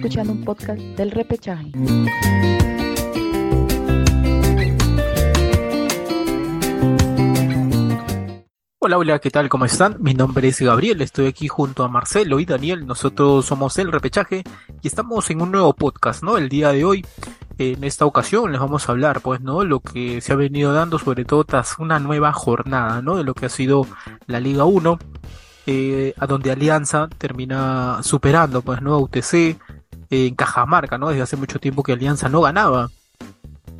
escuchando un podcast del repechaje. Hola, hola, ¿qué tal? ¿Cómo están? Mi nombre es Gabriel, estoy aquí junto a Marcelo y Daniel, nosotros somos el repechaje y estamos en un nuevo podcast, ¿no? El día de hoy, en esta ocasión les vamos a hablar, pues, ¿no? Lo que se ha venido dando, sobre todo tras una nueva jornada, ¿no? De lo que ha sido la Liga 1, eh, a donde Alianza termina superando, pues, ¿no? A UTC en Cajamarca, ¿no? Desde hace mucho tiempo que Alianza no ganaba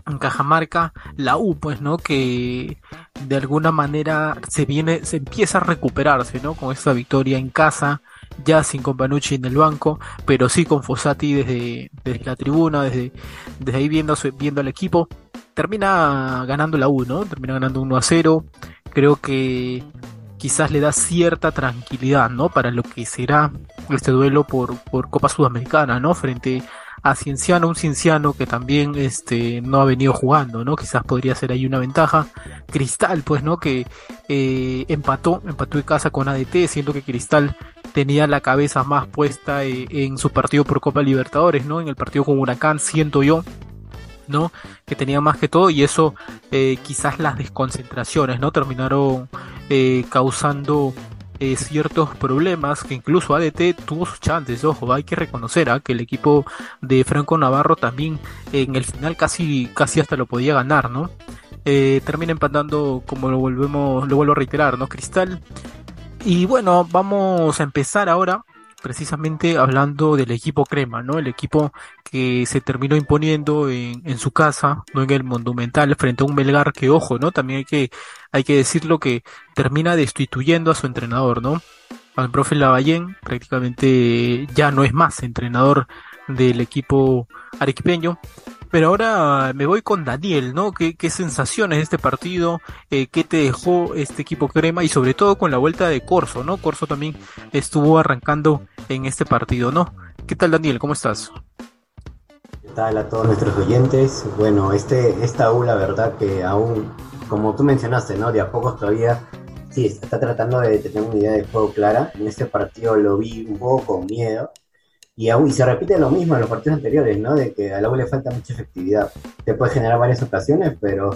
en Cajamarca, la U, pues, ¿no? Que de alguna manera se viene, se empieza a recuperarse, ¿no? Con esta victoria en casa, ya sin Companucci en el banco, pero sí con Fossati desde, desde la tribuna, desde, desde ahí viendo, viendo al equipo. Termina ganando la U, ¿no? Termina ganando 1 a 0. Creo que quizás le da cierta tranquilidad, ¿no? Para lo que será este duelo por, por Copa Sudamericana, ¿no? Frente a Cienciano, un Cienciano que también este, no ha venido jugando, ¿no? Quizás podría ser ahí una ventaja. Cristal, pues, ¿no? Que eh, empató, empató en casa con ADT, siendo que Cristal tenía la cabeza más puesta eh, en su partido por Copa Libertadores, ¿no? En el partido con Huracán, siento yo, ¿no? Que tenía más que todo y eso eh, quizás las desconcentraciones, ¿no? Terminaron causando eh, ciertos problemas que incluso ADT tuvo sus chances. Ojo, hay que reconocer ¿ah? que el equipo de Franco Navarro también en el final casi, casi hasta lo podía ganar, ¿no? Eh, termina empatando, como lo volvemos, lo vuelvo a reiterar, ¿no? Cristal. Y bueno, vamos a empezar ahora precisamente hablando del equipo crema, ¿no? El equipo que se terminó imponiendo en, en, su casa, no en el Monumental, frente a un Melgar que, ojo, ¿no? También hay que, hay que decirlo que termina destituyendo a su entrenador, ¿no? Al profe Lavallén prácticamente ya no es más entrenador del equipo arequipeño pero ahora me voy con Daniel, ¿no? ¿Qué, qué sensaciones de este partido? Eh, ¿Qué te dejó este equipo crema? Y sobre todo con la vuelta de Corso, ¿no? Corso también estuvo arrancando en este partido, ¿no? ¿Qué tal Daniel? ¿Cómo estás? ¿Qué tal a todos nuestros oyentes? Bueno, este, esta U la verdad que aún, como tú mencionaste, ¿no? De a poco todavía sí, está tratando de tener una idea de juego clara. En este partido lo vi un poco con miedo, y, y se repite lo mismo en los partidos anteriores, ¿no? De que a la le falta mucha efectividad. Te puede generar varias ocasiones, pero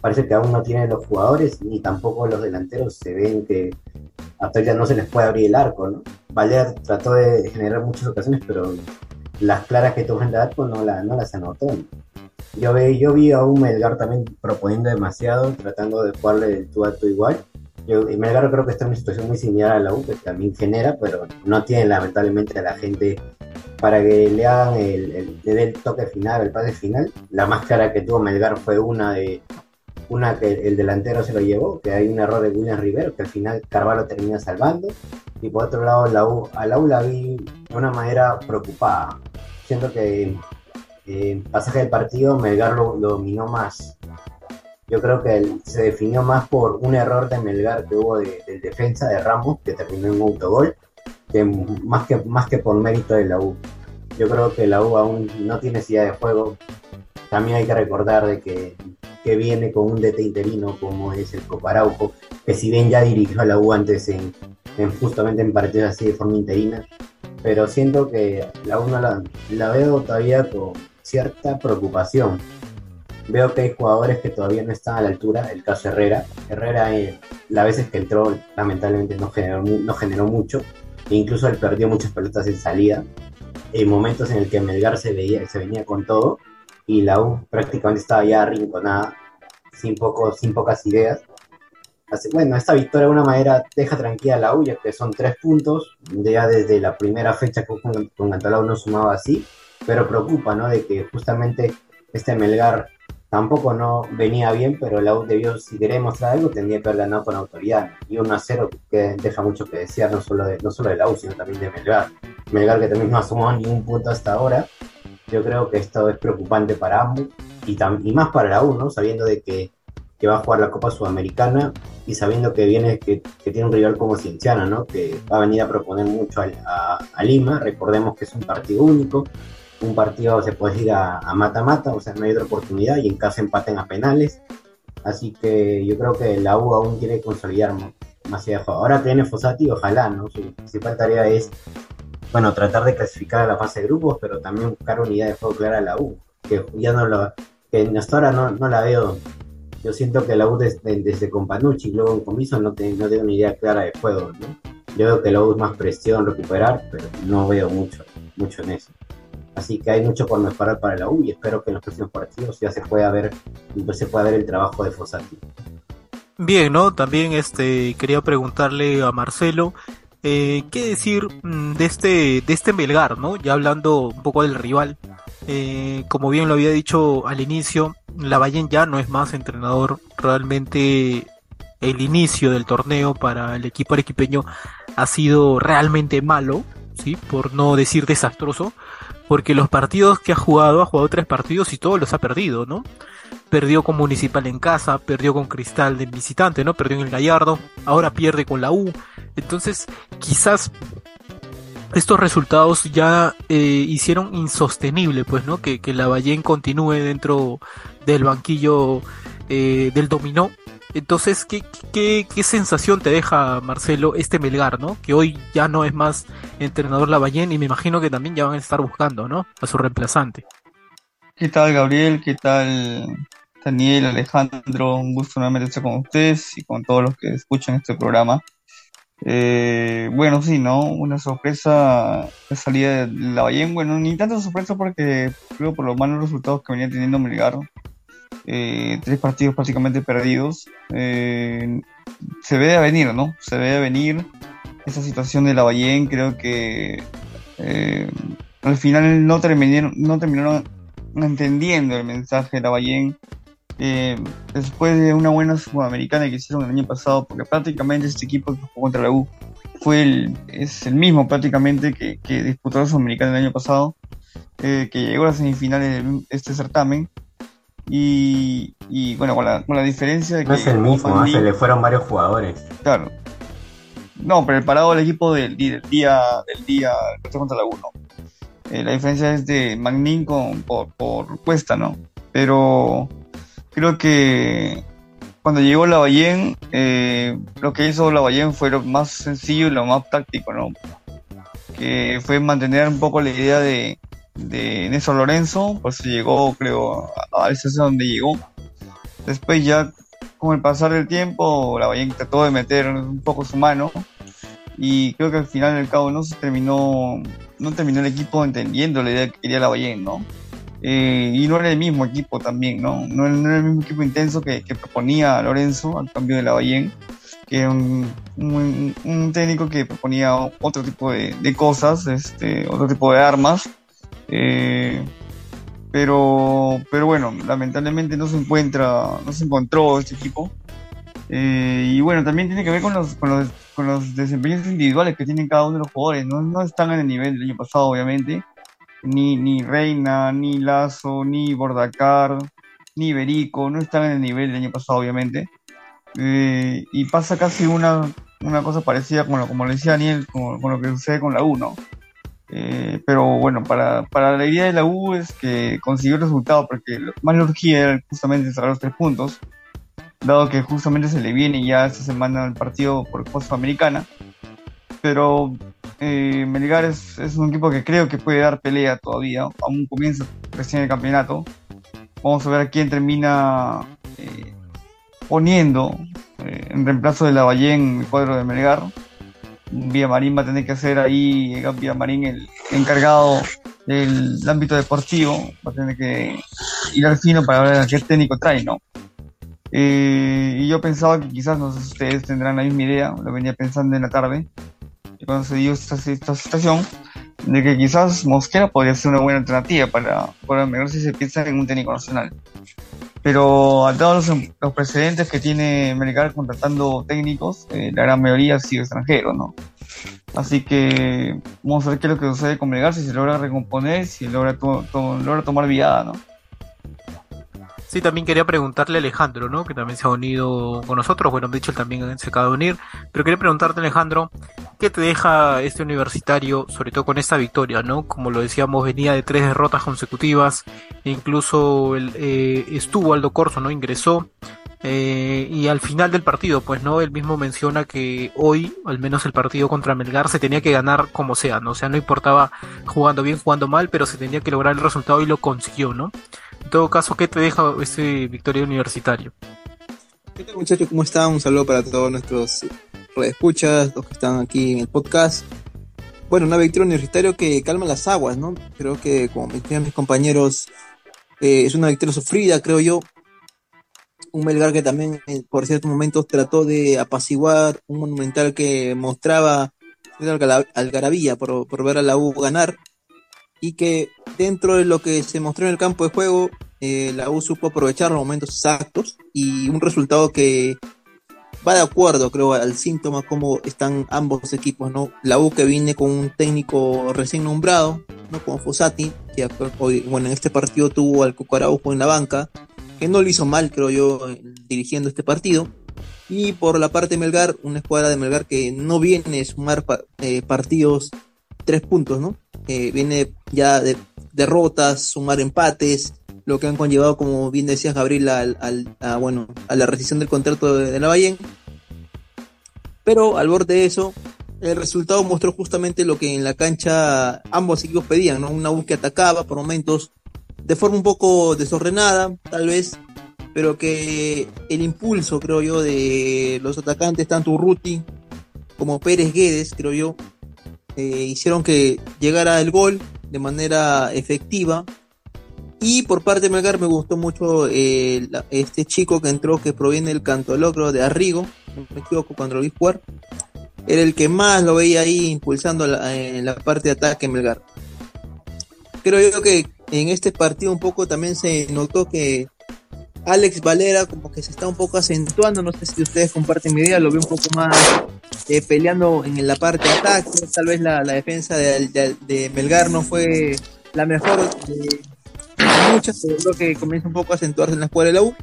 parece que aún no tiene los jugadores ni tampoco los delanteros se ven que hasta ya no se les puede abrir el arco, ¿no? Valer trató de generar muchas ocasiones, pero las claras que tuvo en el arco no, la, no las anotó. Yo, ve, yo vi a un Melgar también proponiendo demasiado, tratando de jugarle el tú a tú igual. Yo, Melgar creo que está en una situación muy similar a la U, que también genera, pero no tiene lamentablemente a la gente para que le hagan el, toque final, el pase final. La más clara que tuvo Melgar fue una de una que el delantero se lo llevó, que hay un error de William Rivero, que al final Carvalho termina salvando. Y por otro lado, la U, a la U la vi de una manera preocupada. Siento que en pasaje del partido Melgar lo, dominó más. Yo creo que se definió más por un error de Melgar que hubo del de defensa de Ramos, que terminó en autogol que más que más que por mérito de la U. Yo creo que la U aún no tiene necesidad de juego. También hay que recordar de que, que viene con un DT interino como es el Coparauco, que si bien ya dirigió a la U antes en, justamente en partidos así de forma interina, pero siento que la U no la, la veo todavía con cierta preocupación. Veo que hay jugadores que todavía no están a la altura, el caso Herrera. Herrera, eh, las veces que entró, lamentablemente no generó, no generó mucho incluso él perdió muchas pelotas en salida, en momentos en el que Melgar se, veía, se venía con todo y la U prácticamente estaba ya arrinconada, sin, poco, sin pocas ideas. Bueno, esta victoria de una manera deja tranquila la U, ya que son tres puntos, ya desde la primera fecha con, con Antalao no sumaba así, pero preocupa, ¿no? De que justamente este Melgar tampoco no venía bien, pero la U debió, si quería algo, tendría que haber ganado con autoridad. Y 1 a 0 que deja mucho que desear, no solo de, no solo de la U, sino también de Melgar. Melgar que también no ha sumado ningún punto hasta ahora. Yo creo que esto es preocupante para ambos y, y más para la U, ¿no? Sabiendo de que, que, va a jugar la Copa Sudamericana y sabiendo que viene, que, que tiene un rival como Cienciana, ¿no? Que va a venir a proponer mucho a Lima. Recordemos que es un partido único, un partido se puede ir a mata-mata, o sea, no hay otra oportunidad y en caso empaten a penales. Así que yo creo que la U aún quiere consolidar más, allá Ahora tiene Fosati, ojalá, ¿no? Su principal tarea es bueno, tratar de clasificar a la fase de grupos, pero también buscar una idea de juego clara a la U, que ya no lo, que hasta ahora no, no la veo. Yo siento que la U desde, desde Companucci y luego en Comiso no, te, no tiene una idea clara de juego, ¿no? Yo veo que la U es más presión, recuperar, pero no veo mucho, mucho en eso. Así que hay mucho por mejorar para la U y espero que en los próximos partidos ya se pueda ver, se pueda ver el trabajo de Fossati. Bien, ¿no? También este quería preguntarle a Marcelo eh, qué decir mm, de este de este Melgar, ¿no? Ya hablando un poco del rival. Eh, como bien lo había dicho al inicio, Lavallén ya no es más entrenador. Realmente el inicio del torneo para el equipo arequipeño ha sido realmente malo, ¿sí? Por no decir desastroso porque los partidos que ha jugado, ha jugado tres partidos y todos los ha perdido, ¿no? Perdió con Municipal en casa, perdió con Cristal de visitante, ¿no? Perdió en el Gallardo, ahora pierde con la U. Entonces, quizás estos resultados ya eh, hicieron insostenible, pues, ¿no? Que, que la Ballén continúe dentro del banquillo eh, del dominó entonces, ¿qué, qué, qué sensación te deja, Marcelo, este Melgar, ¿no? Que hoy ya no es más entrenador Lavallén y me imagino que también ya van a estar buscando, ¿no? A su reemplazante. ¿Qué tal, Gabriel? ¿Qué tal, Daniel, Alejandro? Un gusto nuevamente estar con ustedes y con todos los que escuchan este programa. Eh, bueno, sí, ¿no? Una sorpresa la salida de Lavallén. Bueno, ni tanto sorpresa porque creo por los malos resultados que venía teniendo Melgar eh, tres partidos prácticamente perdidos. Eh, se ve a venir, ¿no? Se ve a venir esa situación de la Bayén. Creo que eh, al final no terminaron, no terminaron entendiendo el mensaje de la Bayén. después de una buena sudamericana que hicieron el año pasado, porque prácticamente este equipo que jugó contra la U fue el, es el mismo prácticamente que, que disputó la sudamericana el año pasado, que llegó a las semifinales de este certamen y, y bueno, con la, con la diferencia de que. No es el mismo, se le fueron varios jugadores. Claro. No, pero el parado del equipo del, del día del día contra la 1. Eh, la diferencia es de Magnin con, por, por Cuesta, ¿no? Pero creo que cuando llegó la eh, lo que hizo la fue lo más sencillo y lo más táctico, ¿no? Que fue mantener un poco la idea de, de Néstor Lorenzo, pues llegó, creo, a esa donde llegó. Después ya, con el pasar del tiempo, la Bahía trató de meter un poco su mano y creo que al final del cabo no se terminó, no terminó el equipo entendiendo la idea que quería la Bahía, ¿no? Eh, y no era el mismo equipo también, ¿no? No, era el mismo equipo intenso que, proponía Lorenzo al cambio de la Bahía, que era un, un, técnico que proponía otro tipo de, de, cosas, este, otro tipo de armas, eh, pero, pero bueno, lamentablemente no se encuentra, no se encontró este equipo. Eh, y bueno, también tiene que ver con los, con los, con los desempeños individuales que tienen cada uno de los jugadores. No, no están en el nivel del año pasado, obviamente. Ni, ni Reina, ni Lazo, ni Bordacar, ni Berico, no están en el nivel del año pasado, obviamente. Eh, y pasa casi una, una cosa parecida como, como le decía Daniel, con, con lo que sucede con la 1. Eh, pero bueno, para, para, la idea de la U es que consiguió el resultado porque más le urgía era justamente cerrar los tres puntos, dado que justamente se le viene ya esta semana el partido por Costa Americana. Pero eh, Melgar es, es, un equipo que creo que puede dar pelea todavía, aún comienza recién el campeonato. Vamos a ver a quién termina eh, poniendo en reemplazo de la en el cuadro de Melgar Marín va a tener que ser ahí, Marín el encargado del ámbito deportivo, va a tener que ir al fino para ver a qué técnico trae, ¿no? Eh, y yo pensaba que quizás, no sé si ustedes tendrán la misma idea, lo venía pensando en la tarde, cuando se dio esta, situación, de que quizás Mosquera podría ser una buena alternativa para, para mejor si se piensa en un técnico nacional. Pero a todos los, precedentes que tiene Melgar contratando técnicos, eh, la gran mayoría ha sido extranjero, ¿no? Así que vamos a ver qué es lo que sucede con Melgar, si se logra recomponer, si logra, logra tomar viada, ¿no? Sí, también quería preguntarle a Alejandro, ¿no? Que también se ha unido con nosotros. Bueno, él también se acaba de unir. Pero quería preguntarte, Alejandro, ¿qué te deja este universitario, sobre todo con esta victoria, ¿no? Como lo decíamos, venía de tres derrotas consecutivas. Incluso eh, estuvo Aldo Corso, ¿no? Ingresó. Eh, y al final del partido, pues no, él mismo menciona que hoy, al menos el partido contra Melgar, se tenía que ganar como sea, ¿no? O sea, no importaba jugando bien, jugando mal, pero se tenía que lograr el resultado y lo consiguió, ¿no? En todo caso, ¿qué te deja ese victoria universitario? ¿Qué tal muchachos? ¿Cómo están? Un saludo para todos nuestros escuchas, los que están aquí en el podcast. Bueno, una victoria universitaria que calma las aguas, ¿no? Creo que, como me decían mis compañeros, eh, es una victoria sufrida, creo yo. Un Melgar que también, eh, por ciertos momentos, trató de apaciguar un monumental que mostraba algarabía por ver a la U ganar y que dentro de lo que se mostró en el campo de juego, eh, la U supo aprovechar los momentos exactos y un resultado que va de acuerdo, creo, al síntoma cómo están ambos equipos, ¿no? La U que viene con un técnico recién nombrado, ¿no? Como Fossati, que hoy, bueno, en este partido tuvo al Cucaraujo en la banca, que no lo hizo mal, creo yo, dirigiendo este partido. Y por la parte de Melgar, una escuadra de Melgar que no viene a sumar eh, partidos tres puntos, ¿no? Eh, viene ya de derrotas, sumar empates, lo que han conllevado, como bien decías, Gabriel, al, a, bueno, a la rescisión del contrato de, de Lavallén. Pero al borde de eso, el resultado mostró justamente lo que en la cancha ambos equipos pedían, ¿no? Una búsqueda atacaba por momentos de forma un poco desordenada, tal vez, pero que el impulso, creo yo, de los atacantes, tanto Urruti como Pérez Guedes, creo yo, eh, hicieron que llegara el gol de manera efectiva. Y por parte de Melgar me gustó mucho eh, este chico que entró, que proviene del canto logro de Arrigo, no me equivoco, cuando lo vi jugar. Era el que más lo veía ahí impulsando en la parte de ataque Melgar. Creo yo que en este partido un poco también se notó que Alex Valera como que se está un poco acentuando, no sé si ustedes comparten mi idea, lo veo un poco más eh, peleando en la parte de ataque, tal vez la, defensa de, Melgar no fue la mejor de muchas, pero creo que comienza un poco a acentuarse en la escuela de la U.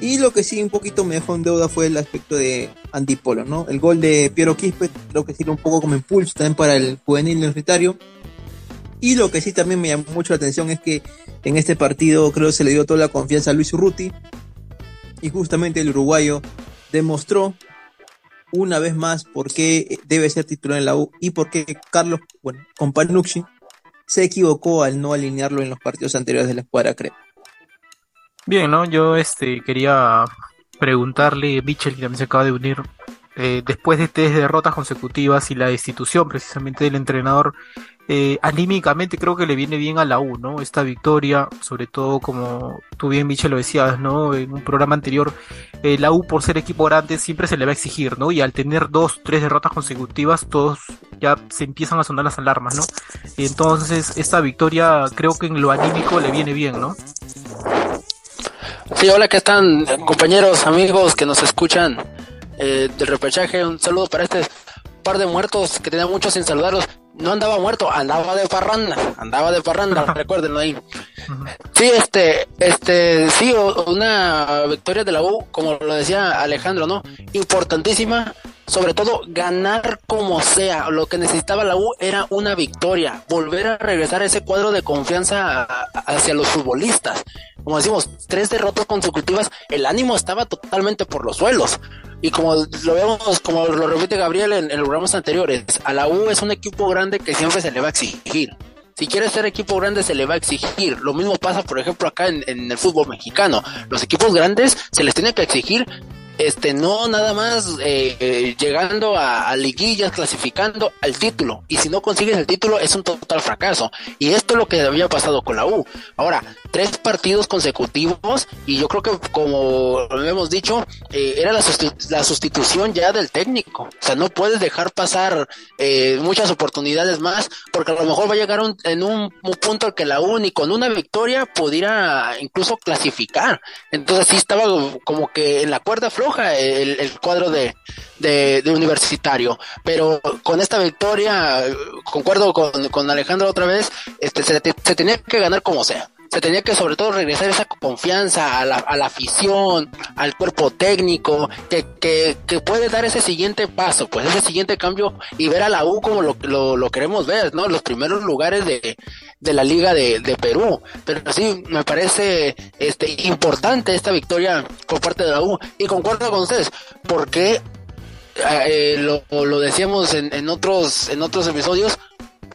Y lo que sí un poquito me dejó en deuda fue el aspecto de Antipolo, ¿no? El gol de Piero Quispe creo que sirve un poco como impulso también para el juvenil universitario. Y lo que sí también me llamó mucho la atención es que en este partido creo que se le dio toda la confianza a Luis Urruti. Y justamente el uruguayo demostró una vez más por qué debe ser titular en la U y por qué Carlos, bueno, Companucci se equivocó al no alinearlo en los partidos anteriores de la escuadra, creo. Bien, ¿no? Yo este quería preguntarle, Mitchell, que también se acaba de unir, eh, después de tres derrotas consecutivas y la destitución precisamente del entrenador, eh, anímicamente creo que le viene bien a la U, ¿no? Esta victoria, sobre todo como tú bien, Michel, lo decías, ¿no? En un programa anterior, eh, la U por ser equipo grande siempre se le va a exigir, ¿no? Y al tener dos, tres derrotas consecutivas, todos ya se empiezan a sonar las alarmas, ¿no? Entonces, esta victoria creo que en lo anímico le viene bien, ¿no? Sí, hola, ¿qué están compañeros, amigos que nos escuchan eh, del repechaje? Un saludo para este par de muertos que tenía muchos sin saludarlos no andaba muerto, andaba de parranda, andaba de parranda, recuérdenlo ahí. Sí, este, este, sí, una victoria de la U, como lo decía Alejandro, ¿no? Importantísima, sobre todo ganar como sea. Lo que necesitaba la U era una victoria, volver a regresar ese cuadro de confianza hacia los futbolistas. Como decimos, tres derrotas consecutivas, el ánimo estaba totalmente por los suelos. Y como lo vemos, como lo repite Gabriel en, los programas anteriores, a la U es un equipo grande que siempre se le va a exigir. Si quiere ser equipo grande se le va a exigir. Lo mismo pasa, por ejemplo, acá en, en, el fútbol mexicano. Los equipos grandes se les tiene que exigir este, no nada más eh, eh, llegando a, liguillas, clasificando al título. Y si no consigues el título es un total fracaso. Y esto es lo que había pasado con la U. Ahora, tres partidos consecutivos y yo creo que como hemos dicho, eh, era la, la, sustitución ya del técnico. O sea, no puedes dejar pasar muchas oportunidades más porque a lo mejor va a llegar en un, punto al que la U ni con una victoria pudiera incluso clasificar. Entonces sí estaba como que en la cuerda floja el, cuadro de, universitario. Pero con esta victoria, concuerdo con, con Alejandro otra vez, este, se, tenía que ganar como sea se tenía que sobre todo regresar esa confianza a la, afición, al cuerpo técnico, que, puede dar ese siguiente paso, pues ese siguiente cambio y ver a la U como lo, lo, lo queremos ver, ¿no? Los primeros lugares de, de la Liga de, de Perú. Pero sí, me parece este, importante esta victoria por parte de la U. Y concuerdo con ustedes, porque eh, lo, lo decíamos en, en, otros, en otros episodios,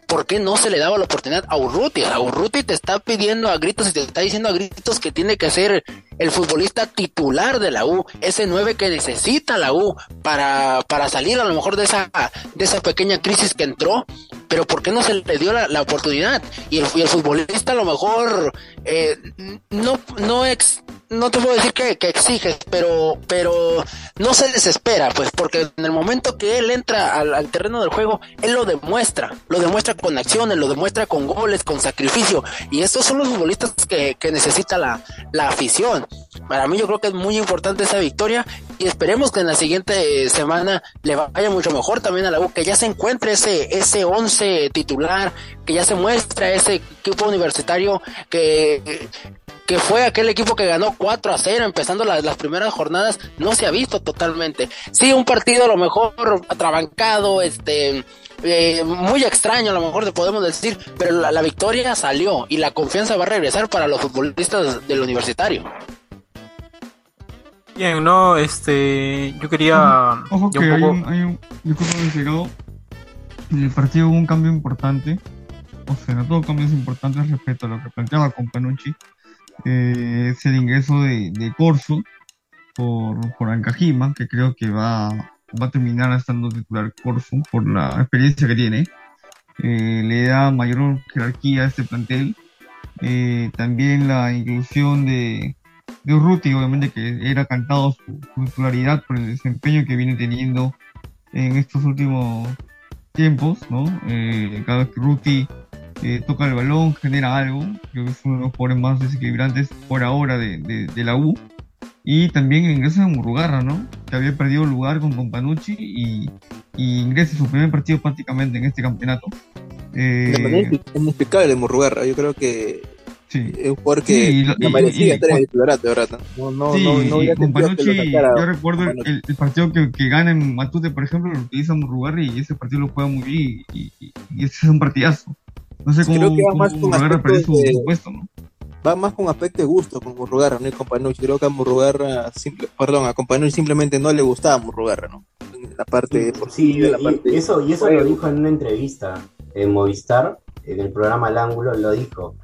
¿por qué no se le daba la oportunidad a Urruti? A Urruti te está pidiendo a gritos y te está diciendo a gritos que tiene que ser el futbolista titular de la U, ese 9 que necesita la U para, para salir a lo mejor de esa, de esa pequeña crisis que entró, pero ¿por qué no se le dio la, la oportunidad? Y el, y el, futbolista a lo mejor eh, no, no, ex, no te puedo decir que, exiges, pero, pero no se desespera, pues, porque en el momento que él entra al, al, terreno del juego, él lo demuestra, lo demuestra con acciones, lo demuestra con goles, con sacrificio, y estos son los futbolistas que, que necesita la, la afición. Para mí yo creo que es muy importante esa victoria y esperemos que en la siguiente semana le vaya mucho mejor también a la U, que ya se encuentre ese, ese once titular, que ya se muestra ese equipo universitario que, que fue aquel equipo que ganó 4 a 0 empezando las, las primeras jornadas, no se ha visto totalmente. Sí, un partido a lo mejor atrabancado, este, eh, muy extraño a lo mejor te podemos decir, pero la, la, victoria salió y la confianza va a regresar para los futbolistas del universitario. Bien, no, este, yo quería... Ojo que hay, un, hay un, yo creo que llegado, en el partido hubo un cambio importante, o sea, no todo cambio es importante respecto a lo que planteaba con Panucci, eh, es el ingreso de, Corso por, por que creo que va, va a terminar estando titular Corso por la experiencia que tiene. Eh, le da mayor jerarquía a este plantel. Eh, también la inclusión de, de Urruti, obviamente que era cantado su, su, titularidad por el desempeño que viene teniendo en estos últimos tiempos, ¿no? Eh, cada vez que Urruti eh, toca el balón, genera algo, creo que es uno de los jugadores más desequilibrantes por ahora de, de, de la U. Y también el ingreso de Murrugarra, ¿no? Que había perdido lugar con Companucci y, y ingresa su primer partido prácticamente en este campeonato. Eh, de manera inexplicable Murrugarra, yo creo que Sí. Es un jugador que sí, y, no merecía estar en el titularato, de verdad. No, no, sí, no, no y con Panucci, yo recuerdo el, el, partido que, que, gana en Matute, por ejemplo, lo utiliza Murrugarra y ese partido lo juega muy bien y, y, y ese es un partidazo. No sé cómo, creo que va más con su, de, su, puesto, ¿no? Va más con aspecto de gusto con Murrugarra, no y con Panucci. Creo que a Murrugarra, simple, perdón, a Panucci simplemente no le gustaba Murrugarra, ¿no? La parte sí, la y, parte... Y eso, y eso lo dijo en una entrevista en Movistar, en el programa El Ángulo, lo dijo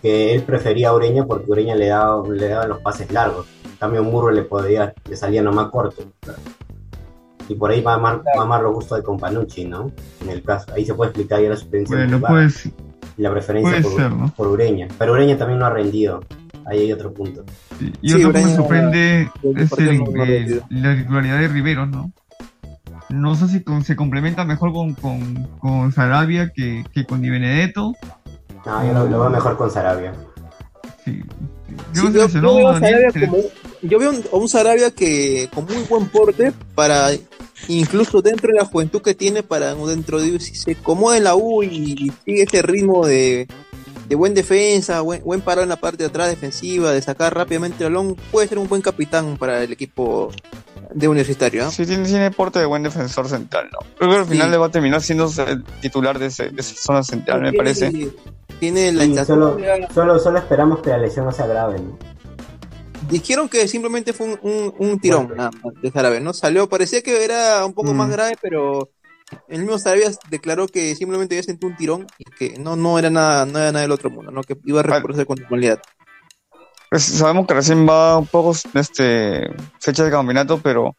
que él prefería a Ureña porque Ureña le daba, le daban los pases largos. En cambio, Murro le podía, le salía nomás corto. Y por ahí va a amar, va a amar los gustos de Companucci, ¿no? En el caso. Ahí se puede explicar ya la experiencia bueno, pues, y la preferencia puede por, ser, ¿no? por, Ureña. Pero Ureña también no ha rendido. Ahí hay otro punto. Sí, y sí, otro que me sorprende es el, la titularidad de Riveros, ¿no? No sé si con, se complementa mejor con, con, con Sarabia que, que con Di Benedetto. No, yo lo, lo veo mejor con Sarabia. Sí. Yo, sí, yo, yo, veo a Sarabia como, yo veo un, un Sarabia que con muy buen porte para incluso dentro de la juventud que tiene para dentro de si se acomoda en la U y sigue ese ritmo de, de buen defensa, buen, buen parado en la parte de atrás defensiva, de sacar rápidamente el balón, puede ser un buen capitán para el equipo de universitario. ¿eh? Sí, tiene, tiene porte de buen defensor central, ¿no? Creo que al final sí. le va a terminar siendo el titular de, ese, de esa zona central, me parece. Tiene la sí, solo, solo, solo, esperamos que la lesión no sea grave, ¿no? Dijeron que simplemente fue un, un, un tirón bueno. nada, de Sarabia, ¿no? Salió, parecía que era un poco mm. más grave, pero el mismo Sarabia declaró que simplemente había sentido un tirón y que no, no era nada, no era nada del otro mundo, ¿no? Que iba a recuperarse con normalidad. Pues sabemos que recién va un poco este, fecha de campeonato, pero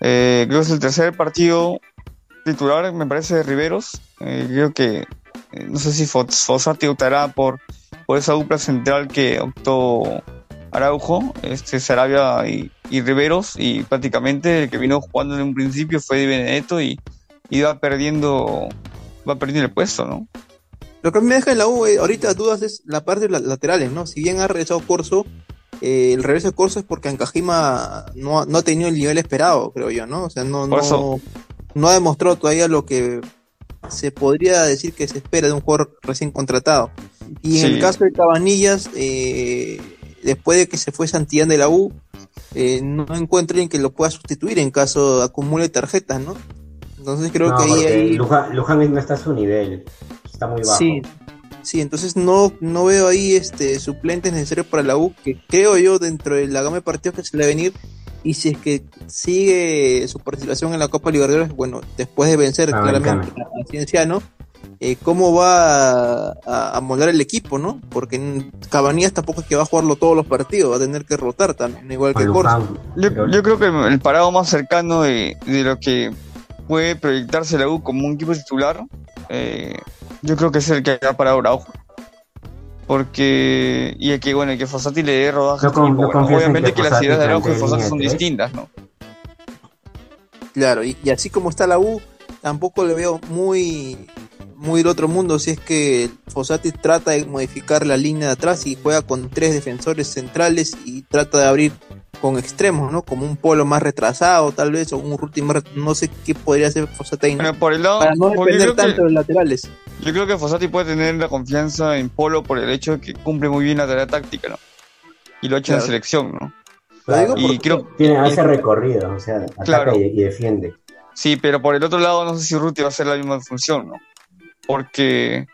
eh, creo que es el tercer partido titular, me parece, de Riveros. Eh, creo que eh, no sé si Fossati optará por, por esa dupla central que optó Araujo, este Sarabia y, y, Riveros, y prácticamente el que vino jugando en un principio fue Di Benedetto y, y va perdiendo va perdiendo el puesto, ¿no? Lo que me deja en la U eh, ahorita dudas es la parte de las laterales, ¿no? Si bien ha regresado Corso, eh, el regreso de Corso es porque Ancajima no, no ha tenido el nivel esperado, creo yo, ¿no? O sea, no, no, no ha demostrado todavía lo que se podría decir que se espera de un jugador recién contratado. Y en sí. el caso de Cabanillas, eh, después de que se fue Santillán de la U, eh, no encuentren que lo pueda sustituir en caso acumule tarjetas, ¿no? Entonces creo no, que ahí, ahí... Luján, Luján, no está a su nivel, está muy bajo. Sí, Sí, entonces no, no veo ahí este suplentes necesarios para la U, que creo yo dentro de la gama de partidos que se le va a venir, y si es que sigue su participación en la Copa Libertadores, bueno, después de vencer claramente a Cienciano, eh, cómo va a, a, moldar el equipo, ¿no? Porque Cabanías tampoco es que va a jugarlo todos los partidos, va a tener que rotar también, igual que Corso. Yo, yo, creo que el parado más cercano de, de, lo que puede proyectarse la U como un equipo titular, eh, yo creo que es el que ha parado Araujo. Porque, y que, bueno, el que Fossati le dé rodaje. No, con, bueno, obviamente que, que las ideas de Araujo y Fossati son ¿eh? distintas, ¿no? Claro, y, y así como está la U, tampoco le veo muy muy del otro mundo si es que Fossati trata de modificar la línea de atrás y juega con tres defensores centrales y trata de abrir con extremos, ¿no? Como un polo más retrasado, tal vez, o un Ruti más no sé qué podría hacer Fossati bueno, por el lado, para no depender tanto de los laterales. Yo creo que Fossati puede tener la confianza en Polo por el hecho de que cumple muy bien la tarea táctica, ¿no? Y lo ha hecho claro. en selección, ¿no? Claro, y creo tiene ese recorrido, o sea, ataca claro. y, y defiende. Sí, pero por el otro lado no sé si Ruti va a hacer la misma función, ¿no? Porque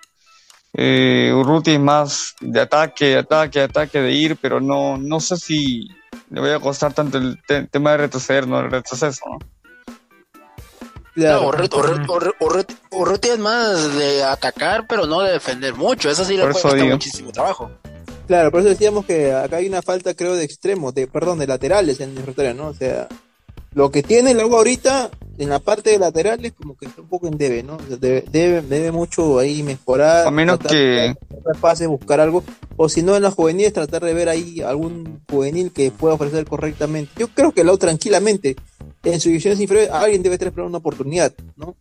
eh, Urruti es más de ataque, ataque, ataque, de ir, pero no, no sé si le voy a costar tanto el te tema de retroceder, no el retroceso, ¿no? Claro. No, Urruti es más de atacar, pero no de defender mucho. Eso sí le cuesta muchísimo trabajo. Claro, por eso decíamos que acá hay una falta, creo, de extremos, de, perdón, de laterales en el territorio, ¿no? O sea, lo que tiene el agua ahorita en la parte de laterales como que está un poco en debe, ¿no? Debe, debe, debe mucho ahí mejorar. A menos que... Pases, buscar algo. O si no, en las juveniles tratar de ver ahí algún juvenil que pueda ofrecer correctamente. Yo creo que Lau tranquilamente, en sus divisiones inferiores, alguien debe estar esperando una oportunidad, ¿no?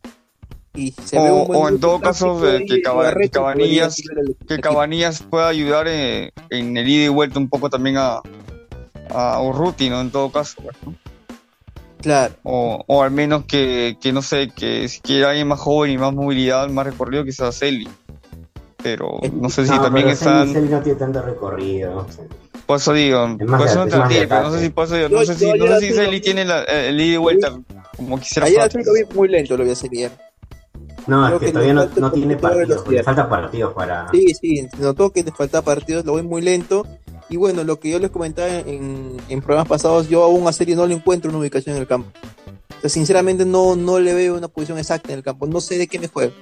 Y se o, ve un buen o en todo caso, de que, Cab que Cabanillas, que Cabanillas pueda ayudar en, en, el ida y vuelta un poco también a, a Urruti, ¿no? En todo caso, ¿no? Claro. O, o al menos que, que, no sé, que si quiere alguien más joven y más movilidad, más recorrido, quizás Celi. Pero no sé si no, también están. Celi no tiene tanto recorrido. Por eso digo, por eso no te entiendo, pero no sé si, por eso, no sé si, no sé si Celi tiene la, el ida y vuelta como quisiera. Ayer lo vi muy lento, lo voy a seguir. No, Creo es que, que todavía no, no tiene partidos, le falta partidos para... Sí, sí, notó que le falta partidos, lo voy muy lento. Y bueno, lo que yo les comentaba en, en programas pasados, yo aún a Serie no le encuentro una ubicación en el campo. O sea, sinceramente no, no le veo una posición exacta en el campo, no sé de qué me juega.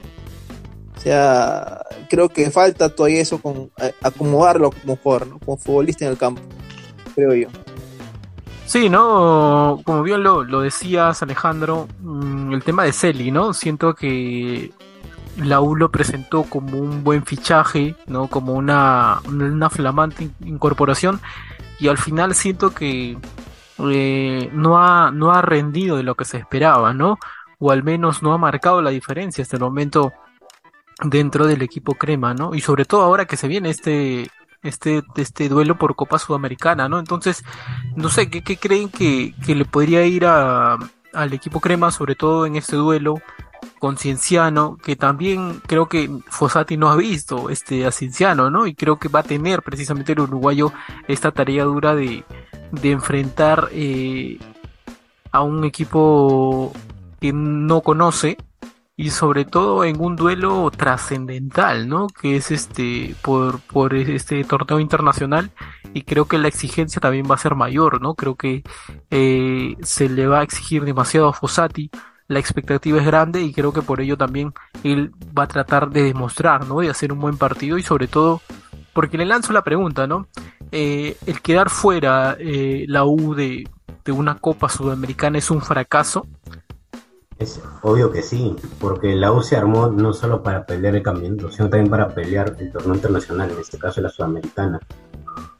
O sea, creo que falta todavía eso con acomodarlo como jugador, ¿no? como futbolista en el campo, creo yo. Sí, ¿no? Como bien lo, lo decías, Alejandro, mmm, el tema de Celi, ¿no? Siento que la U lo presentó como un buen fichaje, ¿no? Como una, una flamante incorporación y al final siento que eh, no, ha, no ha rendido de lo que se esperaba, ¿no? O al menos no ha marcado la diferencia hasta el momento dentro del equipo crema, ¿no? Y sobre todo ahora que se viene este este, este duelo por Copa Sudamericana, ¿no? Entonces, no sé, ¿qué, qué creen que, que, le podría ir a, al equipo crema, sobre todo en este duelo con Cienciano, que también creo que Fossati no ha visto este a Cienciano, ¿no? Y creo que va a tener precisamente el uruguayo esta tarea dura de, de enfrentar eh, a un equipo que no conoce, y sobre todo en un duelo trascendental, ¿no? Que es este por, por este torneo internacional y creo que la exigencia también va a ser mayor, ¿no? Creo que eh, se le va a exigir demasiado a Fossati, la expectativa es grande y creo que por ello también él va a tratar de demostrar, ¿no? De hacer un buen partido y sobre todo porque le lanzo la pregunta, ¿no? Eh, el quedar fuera eh, la U de, una Copa Sudamericana es un fracaso. Obvio que sí, porque la U se armó no solo para pelear el campeonato, sino también para pelear el torneo internacional, en este caso la sudamericana.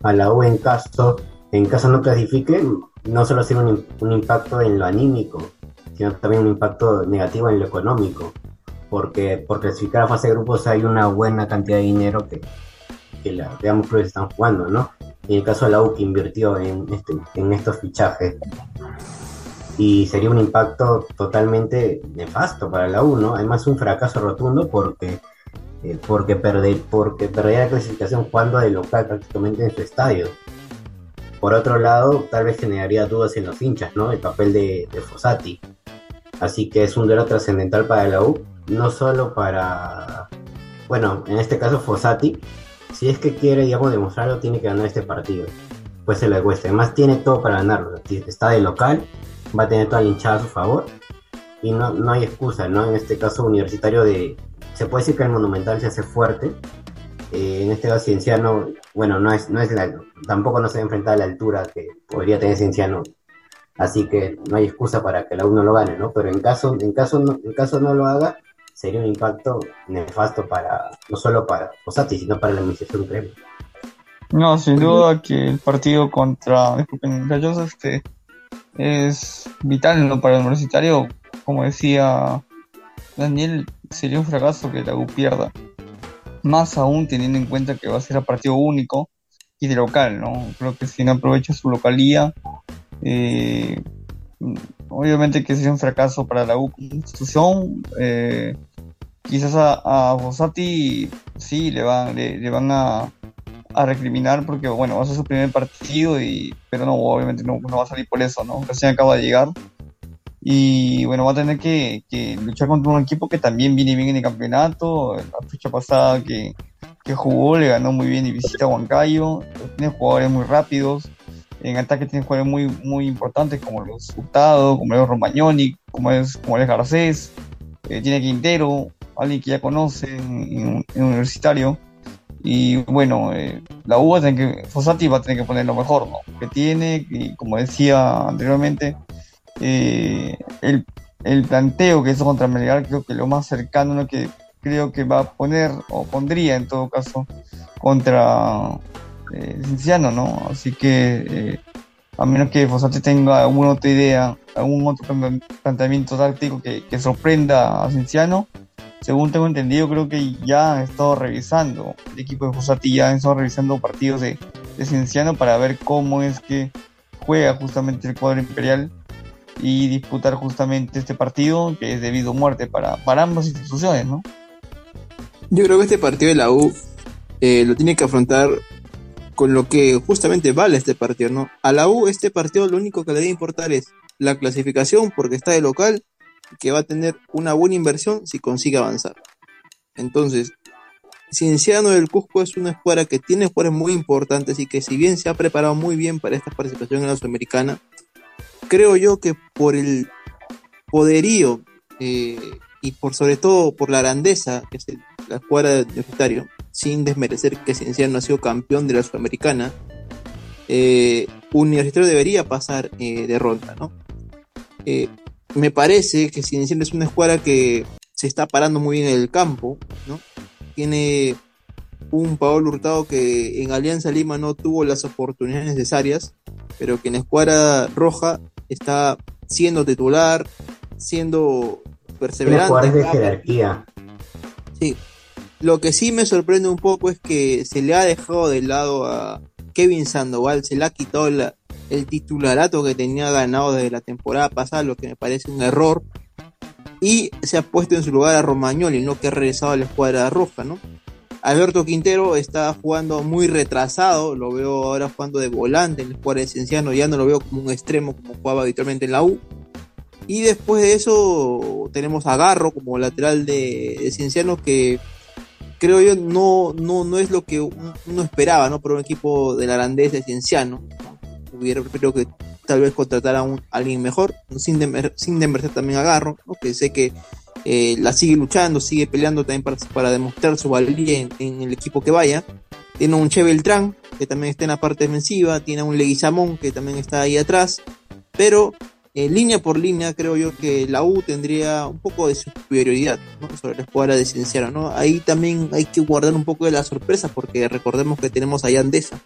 A la U en caso, en caso no clasifique, no solo tiene un, un, impacto en lo anímico, sino también un impacto negativo en lo económico, porque por clasificar a fase de grupos hay una buena cantidad de dinero que, que la, digamos, clubes están jugando, ¿no? En el caso de la U que invirtió en, este, en estos fichajes y sería un impacto totalmente nefasto para la U, ¿no? Además un fracaso rotundo porque eh, porque perder porque perdería la clasificación jugando de local prácticamente en su estadio. Por otro lado, tal vez generaría dudas en los hinchas, ¿no? El papel de, de Fossati. Así que es un duelo trascendental para la U, no solo para bueno, en este caso Fossati, si es que quiere, digamos, demostrarlo, tiene que ganar este partido. Pues se le cuesta. Además, tiene todo para ganarlo. Está de local, va a tener toda la hinchada a su favor. Y no, no hay excusa, ¿no? En este caso universitario de... Se puede decir que el Monumental se hace fuerte. Eh, en este caso Cienciano, bueno, no es, no es la, tampoco no se va a a la altura que podría tener Cienciano. Así que no hay excusa para que la uno lo gane, ¿no? Pero en caso, en caso no, en caso no lo haga, sería un impacto nefasto para, no solo para Osati, sino para la administración crema. No, sin duda que el partido contra, disculpen, Gallos, este, es vital ¿no? para el universitario. Como decía Daniel, sería un fracaso que la U pierda. Más aún teniendo en cuenta que va a ser a partido único y de local, ¿no? Creo que si no aprovecha su localía, eh, obviamente que sería un fracaso para la U como institución. Eh, quizás a, a sí le van, le van a a recriminar porque, bueno, va a ser su primer partido, y, pero no, obviamente no, va a salir por eso, ¿no? Recién acaba de llegar. Y bueno, va a tener que, que, luchar contra un equipo que también viene bien en el campeonato. La fecha pasada que, que jugó le ganó muy bien y visita a Huancayo. Tiene jugadores muy rápidos. En ataque tiene jugadores muy, muy importantes como los Hurtado, como los Romagnoni, como es, como es Garcés. Eh, tiene Quintero, alguien que ya conoce en, en Universitario. Y bueno, eh, la U va a tener que, Fossati va a tener que poner lo mejor, ¿no? Que tiene, y como decía anteriormente, eh, el, el, planteo que hizo contra Melgar, creo que lo más cercano ¿no? que creo que va a poner, o pondría en todo caso, contra eh, Cinciano, ¿no? Así que, eh, a menos que Fossati tenga alguna otra idea, algún otro planteamiento táctico que, sorprenda a Cinciano, según tengo entendido, creo que ya han estado revisando, el equipo de Fossati ya han estado revisando partidos de, de Cienciano para ver cómo es que juega justamente el cuadro imperial y disputar justamente este partido que es debido a muerte para, para ambas instituciones, ¿no? Yo creo que este partido de la U eh, lo tiene que afrontar con lo que justamente vale este partido, ¿no? A la U este partido lo único que le debe importar es la clasificación porque está de local que va a tener una buena inversión si consigue avanzar. Entonces, Cienciano del Cusco es una escuadra que tiene jugadores muy importantes y que si bien se ha preparado muy bien para esta participación en la Sudamericana, creo yo que por el poderío eh, y por sobre todo por la grandeza que es la escuadra de universitario, sin desmerecer que Cienciano ha sido campeón de la Sudamericana, eh, Universitario debería pasar eh, de ronda, ¿no? Eh, me parece que Cienciano es una escuadra que se está parando muy bien en el campo, ¿no? Tiene un Paolo Hurtado que en Alianza Lima no tuvo las oportunidades necesarias, pero que en la escuadra roja está siendo titular, siendo perseverante. de jerarquía. Sí. Lo que sí me sorprende un poco es que se le ha dejado de lado a Kevin Sandoval, se le ha quitado la, el titularato que tenía ganado desde la temporada pasada, lo que me parece un error. Y se ha puesto en su lugar a Romagnoli, ¿no? que ha regresado a la escuadra roja, ¿no? Alberto Quintero está jugando muy retrasado, lo veo ahora jugando de volante en la escuadra de Cienciano, ya no lo veo como un extremo como jugaba habitualmente en la U. Y después de eso tenemos a Garro como lateral de, Cienciano que creo yo no, no, no es lo que uno esperaba, ¿no? Por un equipo de la grandeza de Cienciano hubiera preferido que tal vez contratar a, alguien mejor, sin, sin también a Garro, que sé que eh, la sigue luchando, sigue peleando también para, para demostrar su valía en, el equipo que vaya. Tiene un Che Beltrán, que también está en la parte defensiva, tiene un Leguizamón, que también está ahí atrás, pero eh, línea por línea creo yo que la U tendría un poco de superioridad sobre la escuadra de Cienciano. ¿no? Ahí también hay que guardar un poco de la sorpresa porque recordemos que tenemos a Yandesa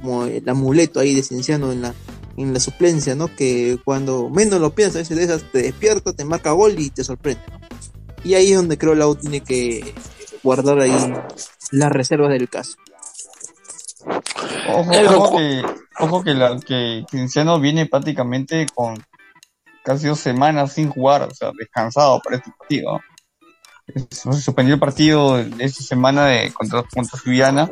como el amuleto ahí de Cienciano en la, en la suplencia, ¿no? Que cuando menos lo piensas, a veces de esas te despierta, te marca gol y te sorprende, Y ahí es donde creo la U tiene que guardar ahí las reservas del caso. Ojo, que, ojo que, la, que Cienciano viene prácticamente con casi dos semanas sin jugar, o sea, descansado para este partido. Se suspendió el partido de esta semana de contra, contra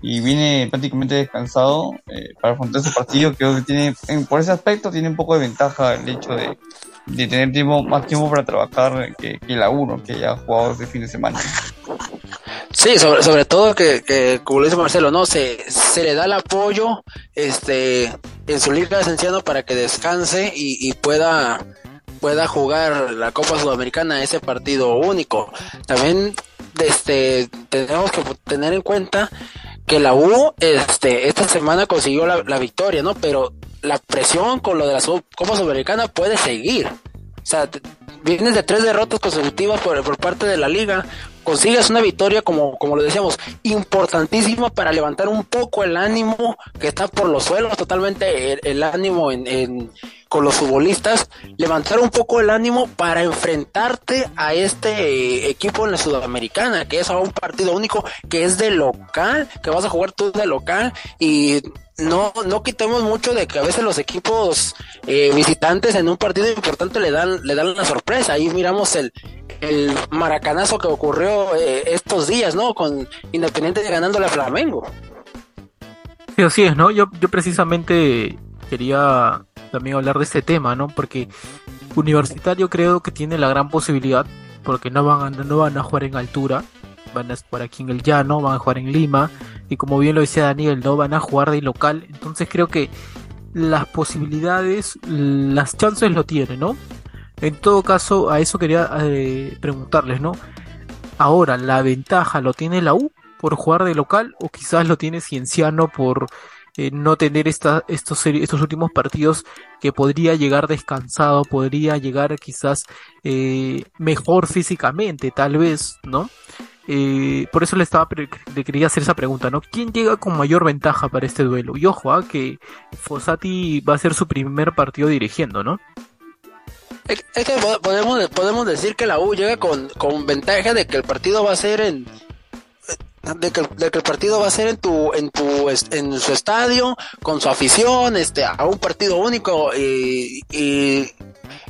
y viene prácticamente descansado eh, para afrontar su partido. Creo que tiene, por ese aspecto, tiene un poco de ventaja el hecho de, de tener tiempo, más tiempo para trabajar que, que la uno, que ya ha jugado este fin de semana. Sí, sobre, sobre todo que, que, como lo dice Marcelo, ¿no? Se, se le da el apoyo este, en su liga de Cienciano para que descanse y, y pueda, pueda jugar la Copa Sudamericana ese partido único. También este, tenemos que tener en cuenta que la U este, esta semana consiguió la, la victoria, ¿no? Pero la presión con lo de la Copa Sudamericana puede seguir. O sea, vienes de tres derrotas consecutivas por, por parte de la liga, consigues una victoria, como, como lo decíamos, importantísima para levantar un poco el ánimo que está por los suelos, totalmente el, ánimo en, con los futbolistas, levantar un poco el ánimo para enfrentarte a este equipo en la Sudamericana, que es a un partido único, que es de local, que vas a jugar tú de local y no, no quitemos mucho de que a veces los equipos eh, visitantes en un partido importante le dan, le dan una sorpresa. Ahí miramos el, el maracanazo que ocurrió eh, estos días, ¿no? Con Independiente ganándole a Flamengo. Sí, así es, ¿no? Yo, yo precisamente quería también hablar de este tema, ¿no? Porque Universitario creo que tiene la gran posibilidad, porque no van a, no van a jugar en altura, van a jugar aquí en el llano, van a jugar en Lima, y como bien lo decía Daniel, no van a jugar de local, entonces creo que las posibilidades, las chances lo tienen, ¿no? En todo caso, a eso quería eh, preguntarles, ¿no? Ahora, ¿la ventaja lo tiene la U por jugar de local o quizás lo tiene Cienciano por eh, no tener estos, estos últimos partidos que podría llegar descansado, podría llegar quizás eh, mejor físicamente, tal vez, ¿no? Eh, por eso le estaba le quería hacer esa pregunta, ¿no? ¿Quién llega con mayor ventaja para este duelo? Y ojo, ¿eh? que Fossati va a ser su primer partido dirigiendo, ¿no? Es que podemos, podemos decir que la U llega con, con ventaja de que el partido va a ser en, de que, de que, el partido va a ser en tu en tu en su estadio con su afición este a un partido único y, y,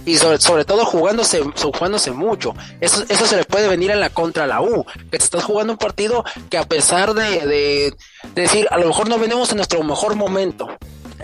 y sobre, sobre, todo jugándose jugándose mucho. Eso eso se le puede venir en la contra a la U que te estás jugando un partido que a pesar de, de, de decir a lo mejor no venimos en nuestro mejor momento.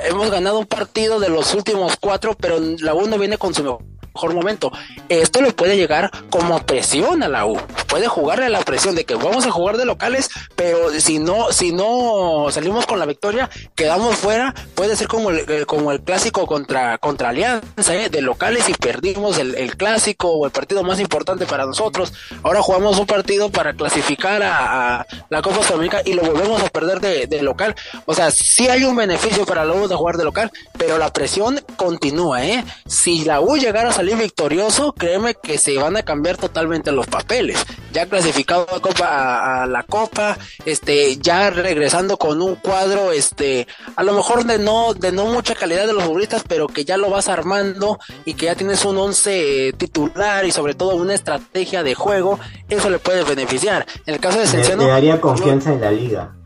Hemos ganado un partido de los últimos cuatro pero la U no viene con su mejor momento. Esto le puede llegar como presión a la U. Puede jugarle la presión de que vamos a jugar de locales, pero si no, si no salimos con la victoria, quedamos fuera. Puede ser como el, como el clásico contra, contra Alianza, ¿eh? de locales y perdimos el, clásico o el partido más importante para nosotros. Ahora jugamos un partido para clasificar a, la Copa Sudamericana y lo volvemos a perder de, de, local. O sea, sí hay un beneficio para la U de jugar de local, pero la presión continúa, ¿eh? Si la U llegara a salir victorioso, créeme que se van a cambiar totalmente los papeles. Ya clasificado a, Copa, a, a, la Copa, este, ya regresando con un cuadro, este, a lo mejor de no, de no mucha calidad de los futbolistas, pero que ya lo vas armando y que ya tienes un once titular y sobre todo una estrategia de juego, eso le puede beneficiar. En el caso de Cienciano, le, le daría confianza en la liga.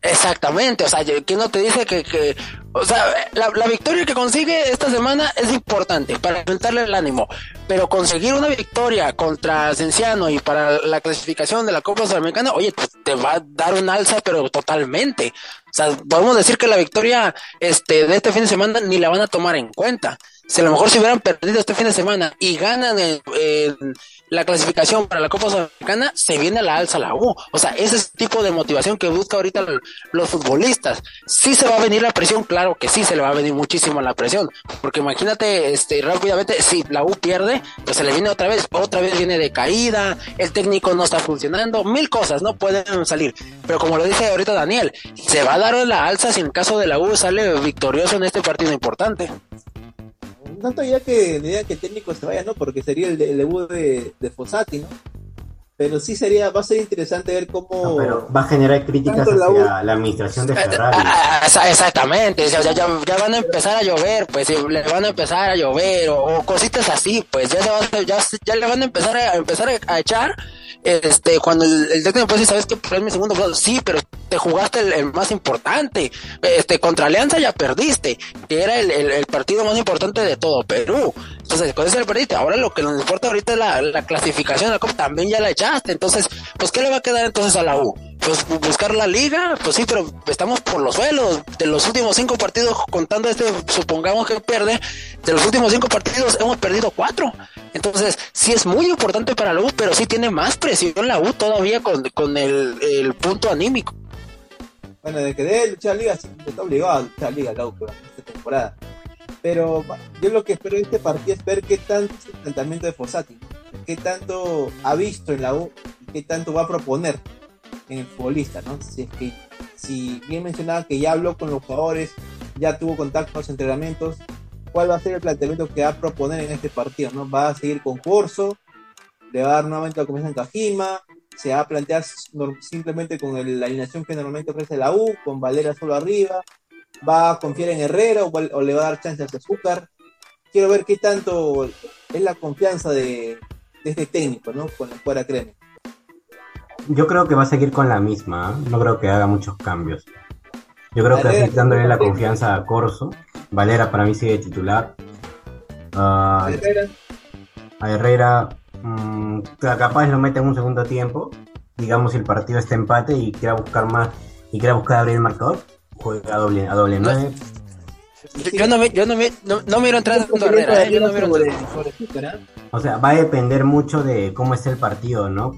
Exactamente, o sea, ¿quién no te dice que, que o sea, la, victoria que consigue esta semana es importante para aumentarle el ánimo, pero conseguir una victoria contra Cenciano y para la clasificación de la Copa Sudamericana, oye, te, te va a dar un alza, pero totalmente. O sea, podemos decir que la victoria este, de este fin de semana ni la van a tomar en cuenta. Si a lo mejor si hubieran perdido este fin de semana y ganan en la clasificación para la Copa Sudamericana, se viene a la alza la U. O sea, ese es el tipo de motivación que busca ahorita los futbolistas. Sí se va a venir la presión, claro que sí se le va a venir muchísimo la presión. Porque imagínate, este, rápidamente, si la U pierde, pues se le viene otra vez, otra vez viene de caída, el técnico no está funcionando, mil cosas no pueden salir. Pero como lo dice ahorita Daniel, se va a dar la alza si en caso de la U sale victorioso en este partido importante tanto ya que idea que el técnico se vaya, ¿no? Porque sería el, el debut de, de, Fossati, ¿no? Pero sí sería, va a ser interesante ver cómo. No, pero va a generar críticas hacia la, la, administración de Ferrari. Exactamente, o sea, ya, ya, van a empezar a llover, pues le van a empezar a llover, o, o cositas así, pues ya se va, ya, ya le van a empezar a, a empezar a echar este, cuando el, técnico puede decir, sabes que es mi segundo juego, sí, pero te jugaste el, más importante, este, contra Alianza ya perdiste, que era el, partido más importante de todo Perú, entonces con ese perdiste, ahora lo que nos importa ahorita es la, la clasificación Copa, también ya la echaste, entonces, pues ¿qué le va a quedar entonces a la U? Pues buscar la liga, pues sí, pero estamos por los suelos. De los últimos cinco partidos, contando este, supongamos que pierde, de los últimos cinco partidos hemos perdido cuatro. Entonces, sí es muy importante para la U, pero sí tiene más presión la U todavía con, con el, punto anímico. Bueno, de que debe luchar liga, sí, está obligado a luchar liga la U esta temporada. Pero yo lo que espero de este partido es ver qué tanto es el planteamiento de Fossati, qué tanto ha visto en la U qué tanto va a proponer en el futbolista, ¿no? Si es que, si bien mencionaba que ya habló con los jugadores, ya tuvo contacto con los entrenamientos, ¿cuál va a ser el planteamiento que va a proponer en este partido, ¿no? ¿Va a seguir con curso? ¿Le va a dar nuevamente la confianza en Cajima? ¿Se va a plantear simplemente con la alineación que normalmente ofrece la U, con Valera solo arriba? ¿Va a confiar en Herrera o, le va a dar chance a Azúcar? Quiero ver qué tanto es la confianza de, este técnico, ¿no? Con la escuadra crema yo creo que va a seguir con la misma, ¿eh? no creo que haga muchos cambios. Yo creo que así dándole la confianza a Corso. Valera para mí sigue titular. Uh, a Herrera, um, capaz lo mete en un segundo tiempo. Digamos, si el partido está empate y quiera buscar más y quiera buscar abrir el marcador, juega a doble, a doble nueve. Yo, no, me, yo no, me, no, no miro entrar a Herrera, ¿eh? yo no miro O sea, va a depender mucho de cómo esté el partido, ¿no?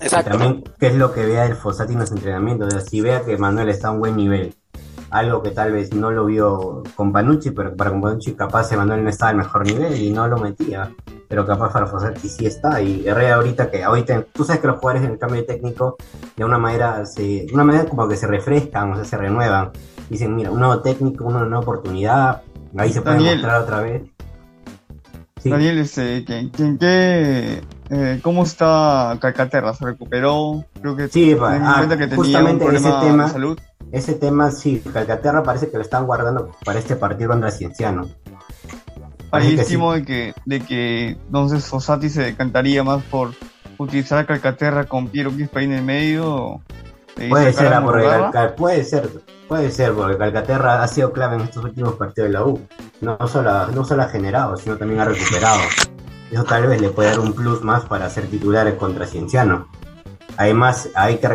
Exacto. también qué es lo que vea el Fossati en los entrenamientos. si vea que Manuel está a un buen nivel, algo que tal vez no lo vio con Panucci, pero para con Panucci capaz Manuel no estaba al mejor nivel y no lo metía. Pero capaz para Fossati sí está. Y Herrera ahorita que ahorita, tú sabes que los jugadores en el cambio de técnico de una manera se, de una manera como que se refrescan, o sea, se renuevan. Dicen, mira, un nuevo técnico, una nueva oportunidad, ahí se puede mostrar otra vez. Daniel, este, qué eh, ¿Cómo está Calcaterra? ¿Se recuperó? Creo que sí, ah, que tenía un problema tema, de salud. Ese tema, sí, Calcaterra parece que lo están guardando para este partido contra Cienciano. Parecísimo de que, de que entonces Fossati se decantaría más por utilizar a Calcaterra con Piero Quispa en el medio. Puede ser, puede ser, puede ser, porque Calcaterra ha sido clave en estos últimos partidos de la U. No solo, no solo ha generado, sino también ha recuperado. Eso tal vez le puede dar un plus más para ser titulares contra Cienciano. Además, hay que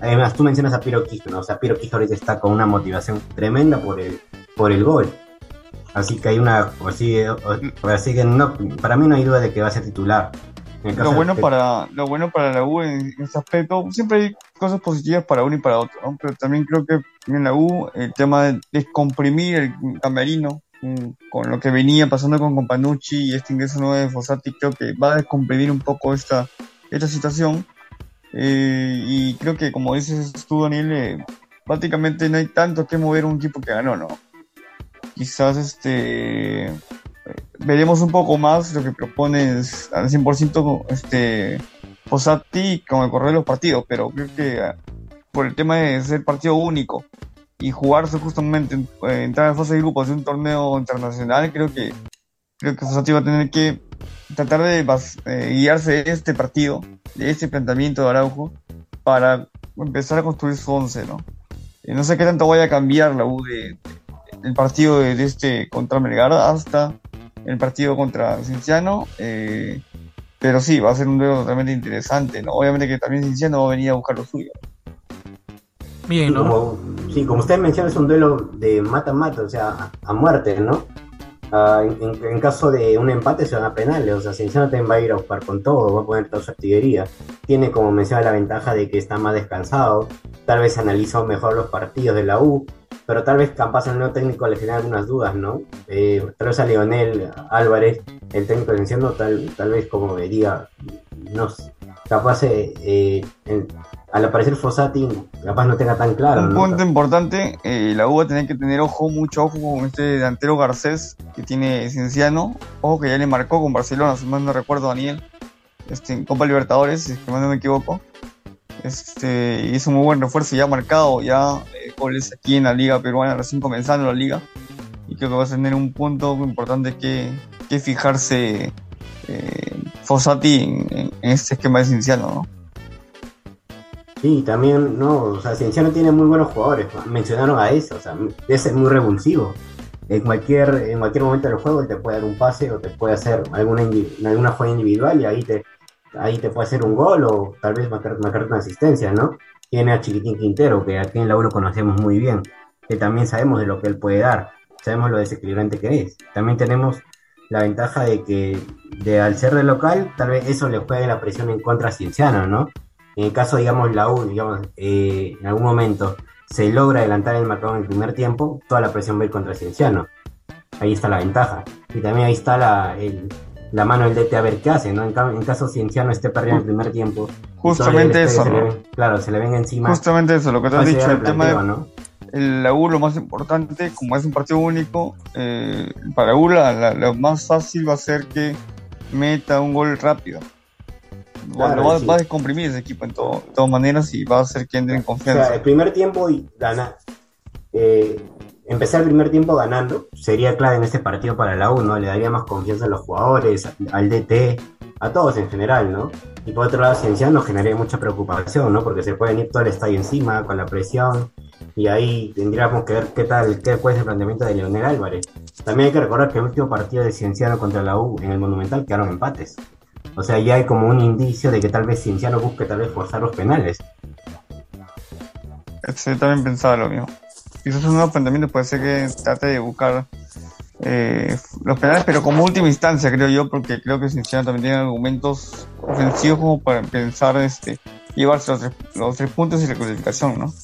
además tú mencionas a Piro Quijo, ¿no? O sea, Piro Quijo ahorita está con una motivación tremenda por el, por el gol. Así que hay una, así, así que no, para mí no hay duda de que va a ser titular. Lo bueno, para, lo bueno para la U en, este aspecto, siempre hay cosas positivas para uno y para otro, ¿no? pero también creo que en la U el tema de descomprimir el camerino con lo que venía pasando con Companucci y este ingreso nuevo de Fossati, creo que va a descomprimir un poco esta, esta situación. Eh, y creo que, como dices tú, Daniel, eh, prácticamente no hay tanto que mover un equipo que ganó, ¿no? Quizás este veremos un poco más lo que propones al 100% este, Fossati con el correr de los partidos, pero creo que ah, por el tema de ser partido único y jugarse justamente, eh, entrar en fase de grupos de un torneo internacional, creo que creo que Fossati va a tener que tratar de eh, guiarse de este partido, de este planteamiento de Araujo, para empezar a construir su once, ¿no? Eh, no sé qué tanto vaya a cambiar la U de, el partido de, este contra Melgar hasta el partido contra Cinciano, pero sí, va a ser un duelo totalmente interesante, ¿no? Obviamente que también Cinciano va a venir a buscar lo suyo. Bien, ¿no? Como, sí, como usted menciona, es un duelo de mata-mata, o sea, a, muerte, ¿no? Ah, en, caso de un empate se van a penales, o sea, Cienciano también va a ir a buscar con todo, va a poner toda su artillería. Tiene, como menciona, la ventaja de que está más descansado, tal vez analizó mejor los partidos de la U, pero tal vez capaz al nuevo técnico le genera algunas dudas, ¿no? Eh, tal vez a Leonel Álvarez, el técnico de Cienciano, tal, tal vez como diga, no capaz eh, eh al aparecer Fossati, capaz no tenga tan claro. Un punto importante, eh, la U va a tener que tener ojo, mucho ojo con este delantero Garcés que tiene Cienciano. Ojo que ya le marcó con Barcelona, si mal no recuerdo, Daniel, este, en Copa Libertadores, si no me equivoco. Este, hizo muy buen refuerzo, ya marcado ya eh, goles aquí en la Liga Peruana, recién comenzando la Liga. Y creo que va a tener un punto importante que, que fijarse eh, Fossati en, en, este esquema de Cienciano, ¿no? Sí, también, no, o sea, Cienciano tiene muy buenos jugadores, mencionaron a eso, o sea, ese es muy revulsivo. En cualquier, en cualquier momento del juego él te puede dar un pase o te puede hacer alguna, alguna jugada individual y ahí te, ahí te puede hacer un gol o tal vez marcar, una asistencia, ¿no? tiene a Chiquitín Quintero, que aquí en la lo conocemos muy bien, que también sabemos de lo que él puede dar, sabemos lo desequilibrante que es. También tenemos la ventaja de que de al ser de local, tal vez eso le juegue la presión en contra Cienciano, ¿no? En el caso, digamos, la U, digamos, eh, en algún momento se logra adelantar el marcador en el primer tiempo, toda la presión va a ir contra Cienciano. Ahí está la ventaja. Y también ahí está la, la mano del DT a ver qué hace, ¿no? En, caso Cienciano esté perdiendo el primer tiempo. Justamente eso, claro, se le ven encima. Justamente eso, lo que te has dicho, el, tema de, ¿no? la U lo más importante, como es un partido único, eh, para U lo más fácil va a ser que meta un gol rápido. va, a descomprimir ese equipo en todas maneras y va a hacer que entre en confianza. O sea, el primer tiempo y gana. Eh, empezar el primer tiempo ganando sería clave en este partido para la U, ¿no? Le daría más confianza a los jugadores, al DT, a todos en general, ¿no? Y por otro lado, Cienciano generaría mucha preocupación, ¿no? Porque se pueden ir todo el estadio encima con la presión y ahí tendríamos que ver qué tal, qué puede ser el planteamiento de Leonel Álvarez. También hay que recordar que el último partido de Cienciano contra la U en el Monumental quedaron empates. O sea, ya hay como un indicio de que tal vez Cienciano busque tal vez forzar los penales. Sí, también pensaba lo mismo. Quizás un nuevo planteamiento puede ser que trate de buscar eh, los penales, pero como última instancia, creo yo, porque creo que Cienciano también tiene argumentos ofensivos como para pensar este llevarse los tres, puntos y la clasificación, ¿no?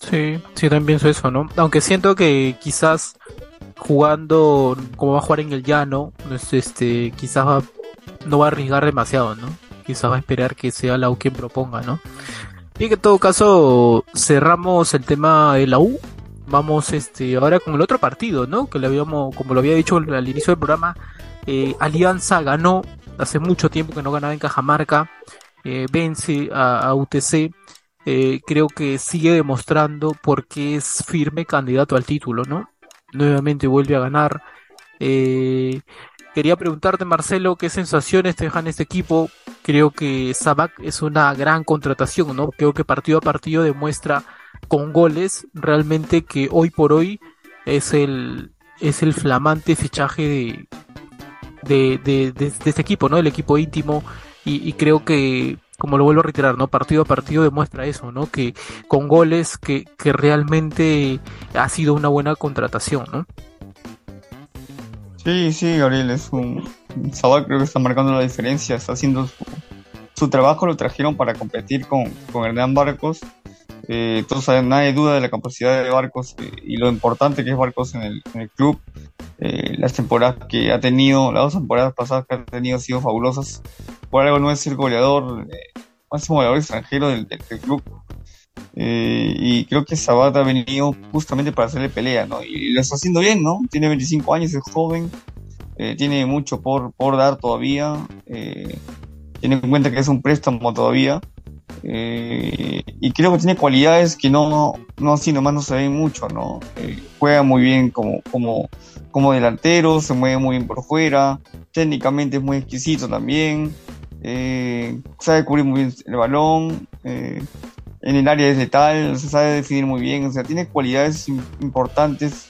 Sí, sí, también pienso eso, ¿no? Aunque siento que quizás jugando como va a jugar en el llano, este, quizás no va a arriesgar demasiado, ¿no? Quizás va a esperar que sea la U quien proponga, ¿no? Que en todo caso cerramos el tema de la U. Vamos este ahora con el otro partido, ¿no? Que le habíamos, como lo había dicho al inicio del programa, eh, Alianza ganó hace mucho tiempo que no ganaba en Cajamarca, eh, vence a UTC eh, creo que sigue demostrando por qué es firme candidato al título, ¿no? Nuevamente vuelve a ganar. Eh, quería preguntarte, Marcelo, ¿qué sensaciones te dejan este equipo? Creo que Sabac es una gran contratación, ¿no? Creo que partido a partido demuestra con goles realmente que hoy por hoy es el, es el flamante fichaje de, de, este equipo, ¿no? El equipo íntimo. y creo que como lo vuelvo a reiterar, ¿no? Partido a partido demuestra eso, ¿no? Que con goles que, que realmente ha sido una buena contratación, ¿no? Sí, sí, Gabriel, es un... Sabal creo que está marcando la diferencia, está haciendo su, trabajo, lo trajeron para competir con, con Hernán Barcos. Eh, saben, nadie duda de la capacidad de Barcos eh, y lo importante que es Barcos en el, club. Eh, las temporadas que ha tenido, las dos temporadas pasadas que ha tenido, han sido fabulosas. Por algo no es el goleador, eh, máximo goleador extranjero del, club. Eh, y creo que Sabat ha venido justamente para hacerle pelea, ¿no? Y lo está haciendo bien, ¿no? Tiene 25 años, es joven, eh, tiene mucho por, por dar todavía, tiene en cuenta que es un préstamo todavía. y creo que tiene cualidades que no, no así nomás no se ven mucho, ¿no? juega muy bien como, como, como delantero, se mueve muy bien por fuera, técnicamente es muy exquisito también, eh, sabe cubrir muy bien el balón, eh, en el área es letal, se sabe definir muy bien, o sea, tiene cualidades importantes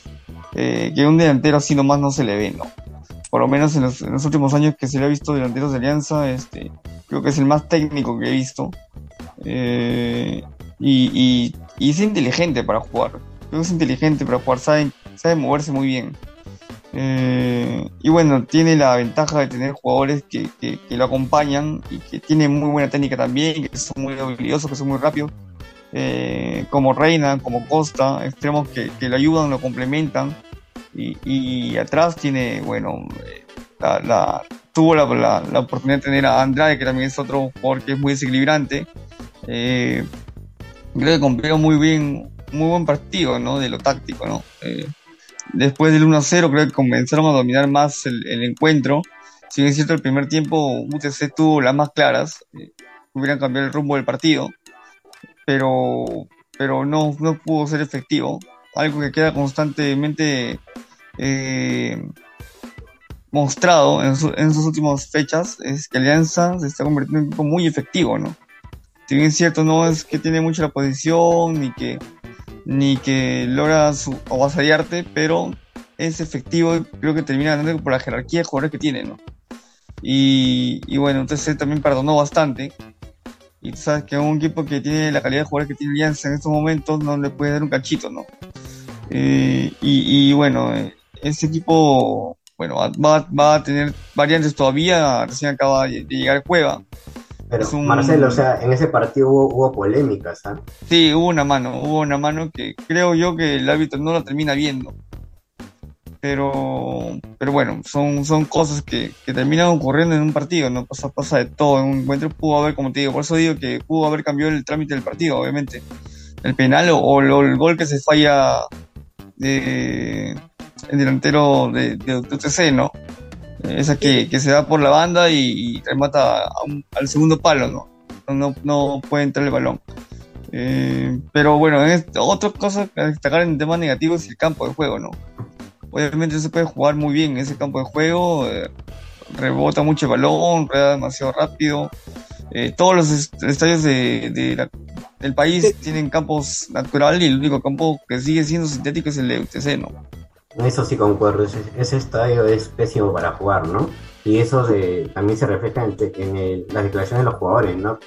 eh, que un delantero así nomás no se le ve, ¿no? Por lo menos en los, últimos años que se le ha visto delanteros de Alianza, este, creo que es el más técnico que he visto. Y, y, es inteligente para jugar. Creo que es inteligente para jugar, sabe, sabe moverse muy bien. Eh, y bueno, tiene la ventaja de tener jugadores que, que, lo acompañan y que tienen muy buena técnica también, que son muy habilidosos, que son muy rápidos, eh, como Reina, como Costa, extremos que, que ayudan, lo complementan. Y, atrás tiene, bueno, la, la tuvo la, la, oportunidad de tener a Andrade, que también es otro jugador que es muy desequilibrante. Eh, creo que cumplió muy bien, muy buen partido, ¿no? De lo táctico, ¿no? Eh, Después del 1-0 creo que comenzaron a dominar más el, encuentro. Si bien es cierto, el primer tiempo UTC tuvo las más claras, eh, hubieran cambiado el rumbo del partido, pero, pero no, no pudo ser efectivo. Algo que queda constantemente eh, mostrado en, sus últimas fechas es que Alianza se está convirtiendo en un equipo muy efectivo, ¿no? Si bien es cierto, no es que tiene mucho la posición ni que ni que logra su, avasallarte, pero es efectivo y creo que termina ganando por la jerarquía de jugadores que tiene, ¿no? Y, y bueno, entonces también perdonó bastante Y tú sabes que un equipo que tiene la calidad de jugadores que tiene Alianza en estos momentos no le puede dar un cachito, ¿no? Eh, y, y, bueno, eh, este equipo, bueno, va, va, a tener variantes todavía, recién acaba de, de llegar Cueva. Pero un... Marcelo, o sea, en ese partido hubo, hubo polémicas, ¿ah? Sí, hubo una mano, hubo una mano que creo yo que el árbitro no la termina viendo. Pero, pero bueno, son, son cosas que, que terminan ocurriendo en un partido, no pasa, pasa de todo. En un encuentro pudo haber, como te digo, por eso digo que pudo haber cambiado el trámite del partido, obviamente. El penal o, o el gol que se falla de, el delantero de, de, de UTC, ¿no? Esa que, que, se da por la banda y, y remata un, al segundo palo, ¿no? No, no puede entrar el balón. Eh, pero bueno, este, otra cosa a destacar en temas negativos es el campo de juego, ¿no? Obviamente se puede jugar muy bien en ese campo de juego, eh, rebota mucho el balón, rueda demasiado rápido. Eh, todos los est estadios de, de la, del país sí. tienen campos naturales y el único campo que sigue siendo sintético es el de UTC, ¿no? Eso sí concuerdo, ese, ese, estadio es pésimo para jugar, ¿no? Y eso de, también se refleja en, en el, las declaraciones de los jugadores, ¿no?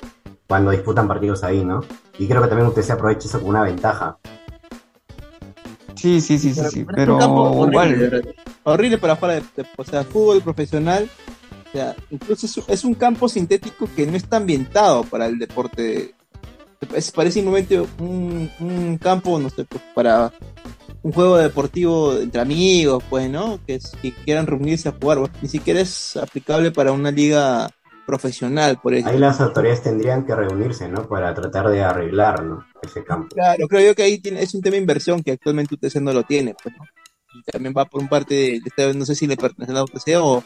Cuando disputan partidos ahí, ¿no? Y creo que también usted se aprovecha eso como una ventaja. Sí, sí, sí, sí, sí, pero, horrible, horrible para jugar, de, de, o sea, fútbol profesional. O sea, incluso es, es, un campo sintético que no está ambientado para el deporte. Es, parece simplemente un, un campo, no sé, pues, para un juego deportivo entre amigos, pues, ¿no? Que, que quieran reunirse a jugar. Pues, ni siquiera es aplicable para una liga profesional, por eso. Ahí las autoridades tendrían que reunirse, ¿no? Para tratar de arreglar, ¿no? Ese campo. Claro, creo yo que ahí tiene, es un tema de inversión que actualmente UTC no lo tiene, pues, ¿no? Y también va por un parte, de, de, no sé si le pertenece a la UTC o,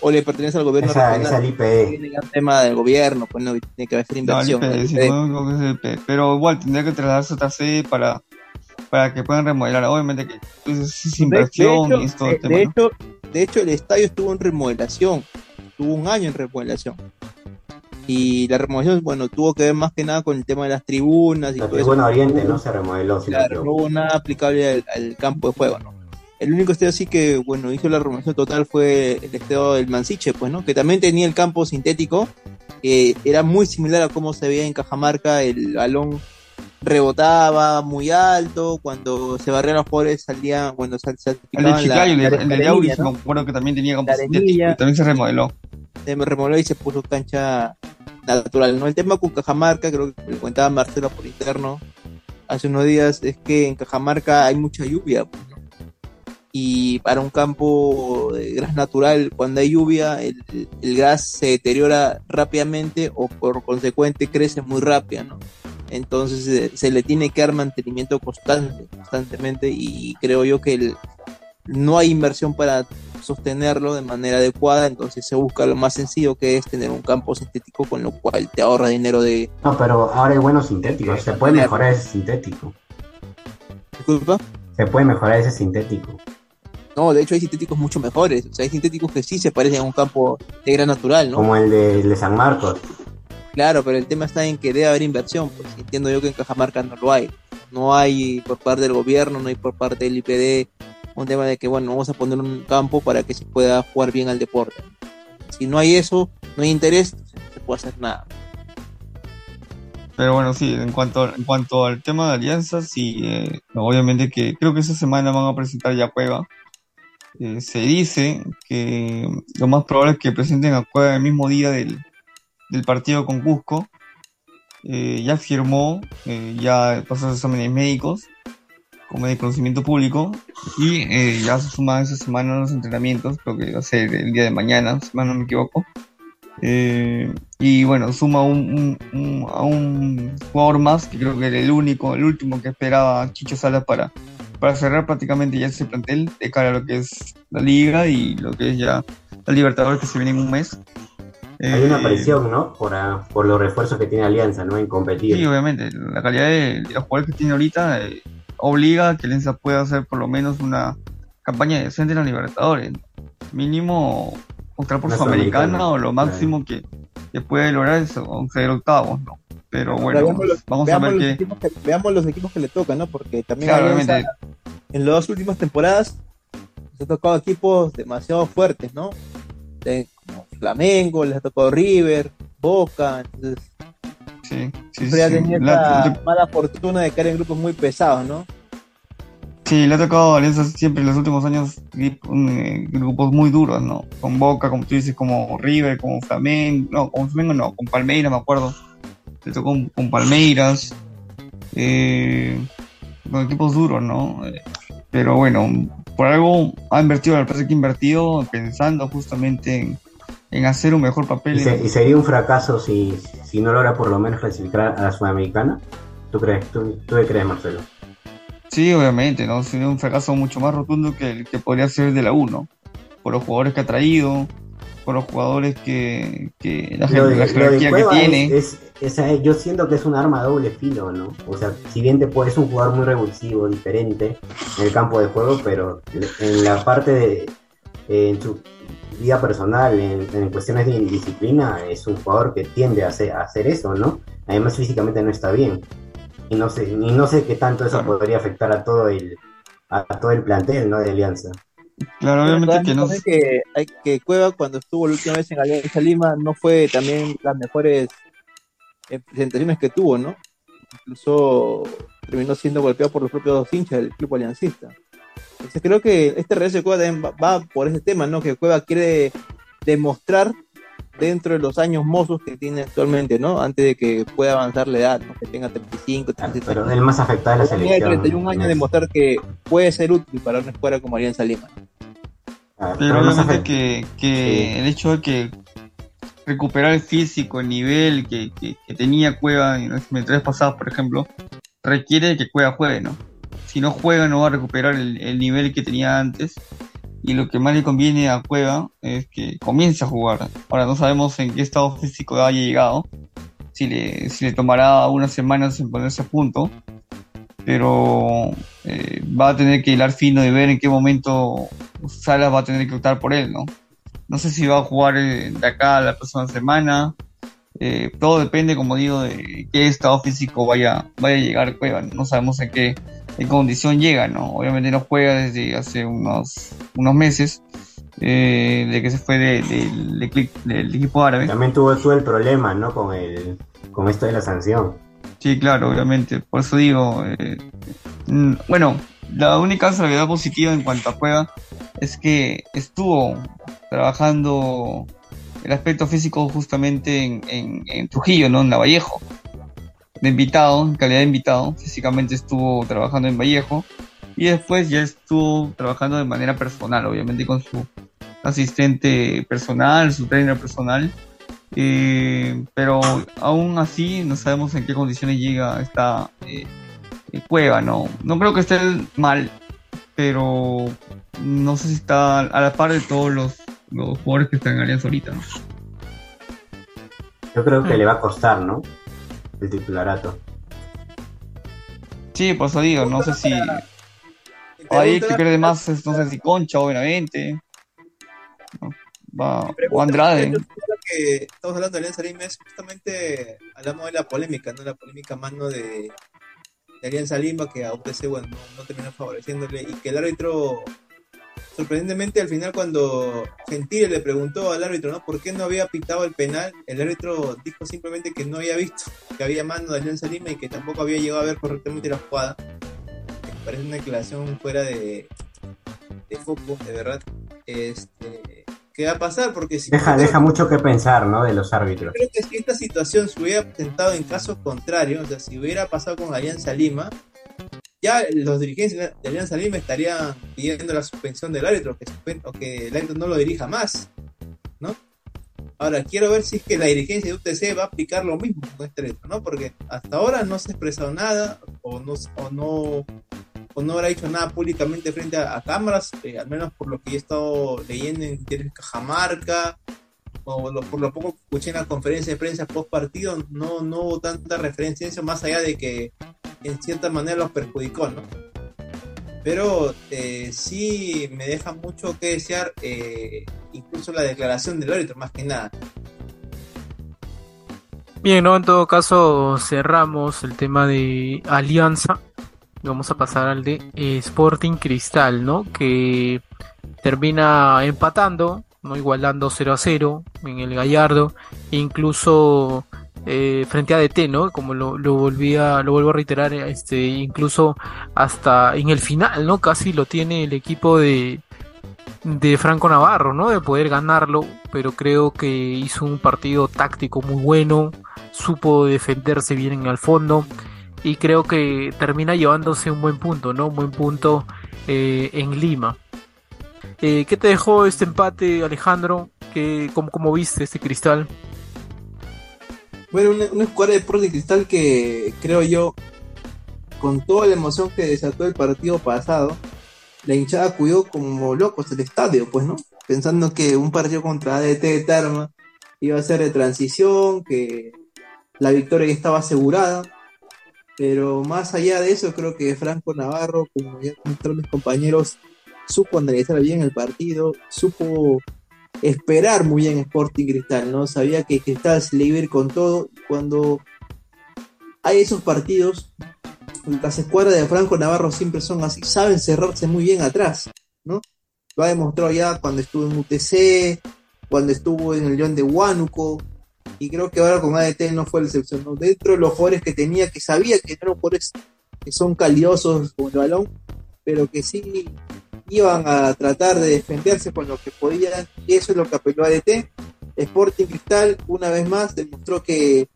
o le pertenece al gobierno esa, regional. Esa al IPE. Tiene un tema del gobierno, pues no tiene que haber inversión. No, el IPE, sí, no, no, es el pero igual tendría que trasladarse a otra sede para para que puedan remodelar. Obviamente que pues, es inversión de hecho, y es todo de, el tema. De ¿no? hecho, de hecho, el estadio estuvo en remodelación, tuvo un año en remodelación. Y la remodelación, bueno, tuvo que ver más que nada con el tema de las tribunas. Y la tribuna Oriente no se remodeló. Si claro, no hubo nada aplicable al, al, campo de juego, ¿no? El único estadio sí que, bueno, hizo la remodelación total fue el estadio del Mansiche, pues, ¿no? Que también tenía el campo sintético, que era muy similar a cómo se veía en Cajamarca el balón rebotaba muy alto, cuando se barrían los jugadores salían, cuando sal, sal, El de Chicago, el, el de Auris, ¿no? me acuerdo que también tenía también se remodeló. Se remodeló y se puso cancha natural, ¿no? El tema con Cajamarca, creo que le contaba Marcelo por interno hace unos días, es que en Cajamarca hay mucha lluvia, y para un campo de gras natural, cuando hay lluvia, el, el gas se deteriora rápidamente o por consecuente crece muy rápido, ¿no? Entonces se, se, le tiene que dar mantenimiento constante, constantemente y creo yo que el, no hay inversión para sostenerlo de manera adecuada, entonces se busca lo más sencillo que es tener un campo sintético con lo cual te ahorra dinero de... No, pero ahora hay buenos sintéticos, se puede mejorar ese sintético. Disculpa. Se puede mejorar ese sintético. No, de hecho hay sintéticos mucho mejores, o sea, hay sintéticos que sí se parecen a un campo de gran natural, ¿no? Como el de, el de San Marcos. Claro, pero el tema está en que debe haber inversión, pues entiendo yo que en Cajamarca no lo hay. No hay por parte del gobierno, no hay por parte del IPD un tema de que, bueno, vamos a poner un campo para que se pueda jugar bien al deporte. Si no hay eso, no hay interés, no se puede hacer nada. Pero bueno, sí, en cuanto, en cuanto al tema de alianzas, sí, eh, obviamente que creo que esta semana van a presentar ya Cueva. Eh, se dice que lo más probable es que presenten a Cueva el mismo día del, del partido con Cusco. Eh, ya firmó, eh, ya pasó los exámenes médicos, como de conocimiento público, y eh, ya se suman esa semana los entrenamientos, creo que va a ser el día de mañana, si no me equivoco. y bueno, suma un, un, a un jugador más, que creo que era el único, el último que esperaba Chicho Salas para, para cerrar prácticamente ya ese plantel de cara a lo que es la liga y lo que es ya la Libertadores que se viene en un mes. Hay una presión, ¿no? Por, a, por los refuerzos que tiene Alianza, ¿no? En competir. Sí, obviamente. La calidad de, de los jugadores que tiene ahorita eh, obliga a que Alianza pueda hacer por lo menos una campaña decente en la Libertadores. Mínimo contra por Sudamericana o lo máximo claro. que, que, puede lograr es ser octavos, ¿no? Pero bueno, veamos los, vamos veamos a ver los que... que... Veamos los equipos que le tocan, ¿no? Porque también Claro, Alianza, en las dos últimas temporadas se ha tocado equipos demasiado fuertes, ¿no? De- como Flamengo, les ha tocado River, Boca, entonces Sí, sí, Siempre ha sí. tenido La- le- mala fortuna de caer en grupos muy pesados, ¿no? sí, le ha tocado Alianza siempre en los últimos años eh, grupos muy duros, ¿no? Con Boca, como tú dices, como River, como Flamengo, no, con Flamengo no, con Palmeiras, me acuerdo. Le tocó con, con Palmeiras, eh, con equipos duros, ¿no? Pero bueno, por algo ha invertido, me parece que ha invertido pensando justamente en, en hacer un mejor papel. ¿Y, se- en- y sería un fracaso si, si no logra por lo menos clasificar a la Sudamericana? ¿Tú crees? ¿Tú, tú qué crees, Marcelo? Sí, obviamente, ¿no? Sería un fracaso mucho más rotundo que el que podría ser de la 1, por los jugadores que ha traído, por los jugadores que, que la, Lo de, la lo de jerarquía que tiene. es, es- es- yo siento que es un arma a doble filo, ¿no? O sea, si bien te puedes un jugador muy revulsivo, diferente en el campo de juego, pero en la parte de eh, en su vida personal, en, en cuestiones de disciplina, es un jugador que tiende a hacer, a hacer eso, ¿no? Además físicamente no está bien. Y no sé, y no sé qué tanto eso Claro. podría afectar a todo el a todo el plantel, ¿no? De Alianza. Claro, obviamente que no. Que, hay que Cueva cuando estuvo la última vez en Alianza Lima no fue también las mejores eh, presentaciones que tuvo, ¿no? Incluso terminó siendo golpeado por los propios hinchas del club aliancista. Entonces creo que este regreso de Cueva también va, va por ese tema, ¿no? Que Cueva quiere demostrar dentro de los años mozos que tiene actualmente, ¿no? Antes de que pueda avanzar la edad, ¿no? Que tenga 35, 36 Pero el más afectado es la Tiene selección. 31 años demostrar que puede ser útil para una escuadra como Alianza Lima. Ah, Pero más obviamente que, que Sí. el hecho de que recuperar el físico, el nivel que, que- que tenía Cueva en los tres pasados, por ejemplo, requiere que Cueva juegue, ¿no? Si no juega, no va a recuperar el, el nivel que tenía antes. Y lo que más le conviene a Cueva es que comience a jugar. Ahora no sabemos en qué estado físico haya llegado. Si le, si le tomará unas semanas en ponerse a punto. Pero eh, va a tener que hilar fino de ver en qué momento Salas va a tener que optar por él, ¿no? No sé si va a jugar eh, de acá a la próxima semana. Eh, todo depende, como digo, de qué estado físico vaya, vaya a llegar Cueva. No sabemos en qué, en condición llega, ¿no? Obviamente no juega desde hace unos, unos meses, eh, de que se fue de- del- del equi- del equipo árabe. También tuvo, tuvo el problema, ¿no? Con el con esto de la sanción. Sí, claro, obviamente. Por eso digo, eh, bueno, la única salvedad positiva en cuanto a Cueva es que estuvo trabajando el aspecto físico justamente en, en, en Trujillo, ¿no? En la Vallejo. De invitado, en calidad de invitado. Físicamente estuvo trabajando en Vallejo. Y después ya estuvo trabajando de manera personal, obviamente con su asistente personal, su trainer personal. Eh, pero aún así no sabemos en qué condiciones llega esta eh, cueva, ¿no? No creo que esté mal, pero no sé si está a la par de todos los, los jugadores que están en Alianza ahorita, ¿no? Yo creo que le va a costar, ¿no? El titularato. Sí, por eso digo, no sé si ahí que pierde más es, no sé si Concha o Benavente, ¿no? Va, o Andrade. Que estamos hablando de Alianza Lima es justamente hablamos de la polémica, ¿no? La polémica mano de, de Alianza Lima que a UTC, bueno, no, no terminó favoreciéndole y que el árbitro, sorprendentemente al final cuando Gentile le preguntó al árbitro, ¿no? ¿Por qué no había pitado el penal? El árbitro dijo simplemente que no había visto que había mano de Alianza Lima y que tampoco había llegado a ver correctamente la jugada. Me parece una declaración fuera de, de foco, de verdad. Este, ¿Qué va a pasar? Porque si Deja, deja mucho que pensar, ¿no? De los árbitros. creo que si esta situación se hubiera presentado en casos contrarios, o sea, si hubiera pasado con Alianza Lima, ya los dirigentes de Alianza Lima estarían pidiendo la suspensión del árbitro, que o que el árbitro no lo dirija más, ¿no? Ahora, quiero ver si es que la dirigencia de UTC va a aplicar lo mismo con este árbitro, ¿no? Porque hasta ahora no se ha expresado nada, o no, o no, o no habrá dicho nada públicamente frente a, cámaras, eh, al menos por lo que he estado leyendo en Cajamarca, o por lo poco que escuché en la conferencia de prensa post partido, no, no hubo tanta referencia a eso, más allá de que en cierta manera los perjudicó, ¿no? Pero eh, sí me deja mucho que desear, eh, incluso la declaración del árbitro, más que nada. Bien, ¿no? En todo caso, cerramos el tema de Alianza. Vamos a pasar al de eh, Sporting Cristal, ¿no? Que termina empatando, ¿no? Igualando 0 a 0 en el Gallardo. Incluso eh, frente a DT, ¿no? Como lo, lo volvía, lo vuelvo a reiterar, este, incluso hasta en el final, ¿no? Casi lo tiene el equipo de, de Franco Navarro, ¿no? De poder ganarlo, pero creo que hizo un partido táctico muy bueno, supo defenderse bien en el fondo y creo que termina llevándose un buen punto, ¿no? Un buen punto eh, en Lima. Eh, ¿Qué te dejó este empate, Alejandro? ¿Qué, cómo, cómo viste este cristal? Bueno, una, una escuadra de Sporting Cristal que creo yo, con toda la emoción que desató el partido pasado, la hinchada acudió como locos el estadio, pues, ¿no? Pensando que un partido contra ADT de Tarma iba a ser de transición, que la victoria ya estaba asegurada. Pero más allá de eso, creo que Franco Navarro, como ya comentaron mis compañeros, supo analizar bien el partido, supo esperar muy bien Sporting Cristal, ¿no? Sabía que Cristal se le iba a ir con todo. Cuando hay esos partidos, las escuadras de Franco Navarro siempre son así, saben cerrarse muy bien atrás, ¿no? Lo ha demostrado ya cuando estuvo en UTC, cuando estuvo en el León de Huánuco, y creo que ahora con ADT no fue la excepción, ¿no? Dentro de los jugadores que tenía, que sabía que eran jugadores que son caliosos con el balón, pero que sí iban a tratar de defenderse con lo que podían, y eso es lo que apeló a ADT. Sporting Cristal, una vez más, demostró que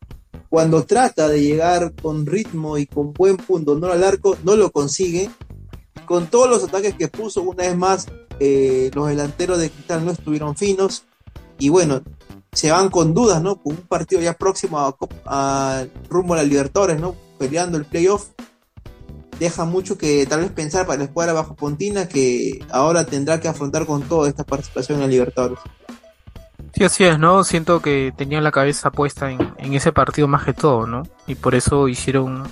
cuando trata de llegar con ritmo y con buen punto no al arco, no lo consigue. Con todos los ataques que puso, una vez más, eh, los delanteros de Cristal no estuvieron finos. Y bueno, se van con dudas, ¿no? Con un partido ya próximo a, a rumbo a la Libertadores, ¿no? Peleando el playoff. Deja mucho que tal vez pensar para la escuadra bajo Pontina que ahora tendrá que afrontar con toda esta participación en la Libertadores. Sí, así es, ¿no? Siento que tenían la cabeza puesta en, en ese partido más que todo, ¿no? Y por eso hicieron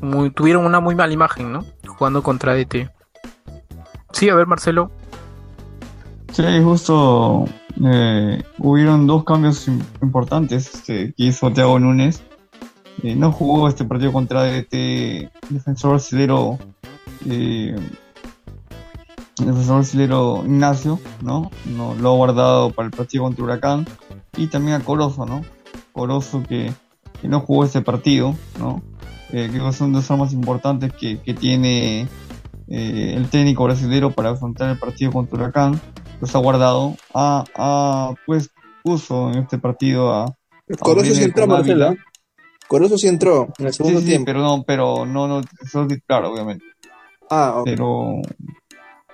muy, tuvieron una muy mala imagen, ¿no? Jugando contra DT. Sí, a ver, Marcelo. Sí, justo eh, hubieron dos cambios im- importantes este, que hizo Thiago Núñez. Eh, no jugó este partido contra este defensor brasileño, eh, defensor brasileño Ignacio, ¿no? ¿no? Lo ha guardado para el partido contra Huracán. Y también a Corozo, ¿no? Corozo que, que no jugó este partido, ¿no? Eh, creo que son dos armas importantes que, que tiene eh, el técnico brasileño para afrontar el partido contra Huracán los ha guardado, ha, ha, pues puso en este partido a, Corozo con Ávila. Marcela. Corozo sí entró en el segundo sí, sí, tiempo. pero no, pero no, no, eso es titular, obviamente. Ah, ok. Pero,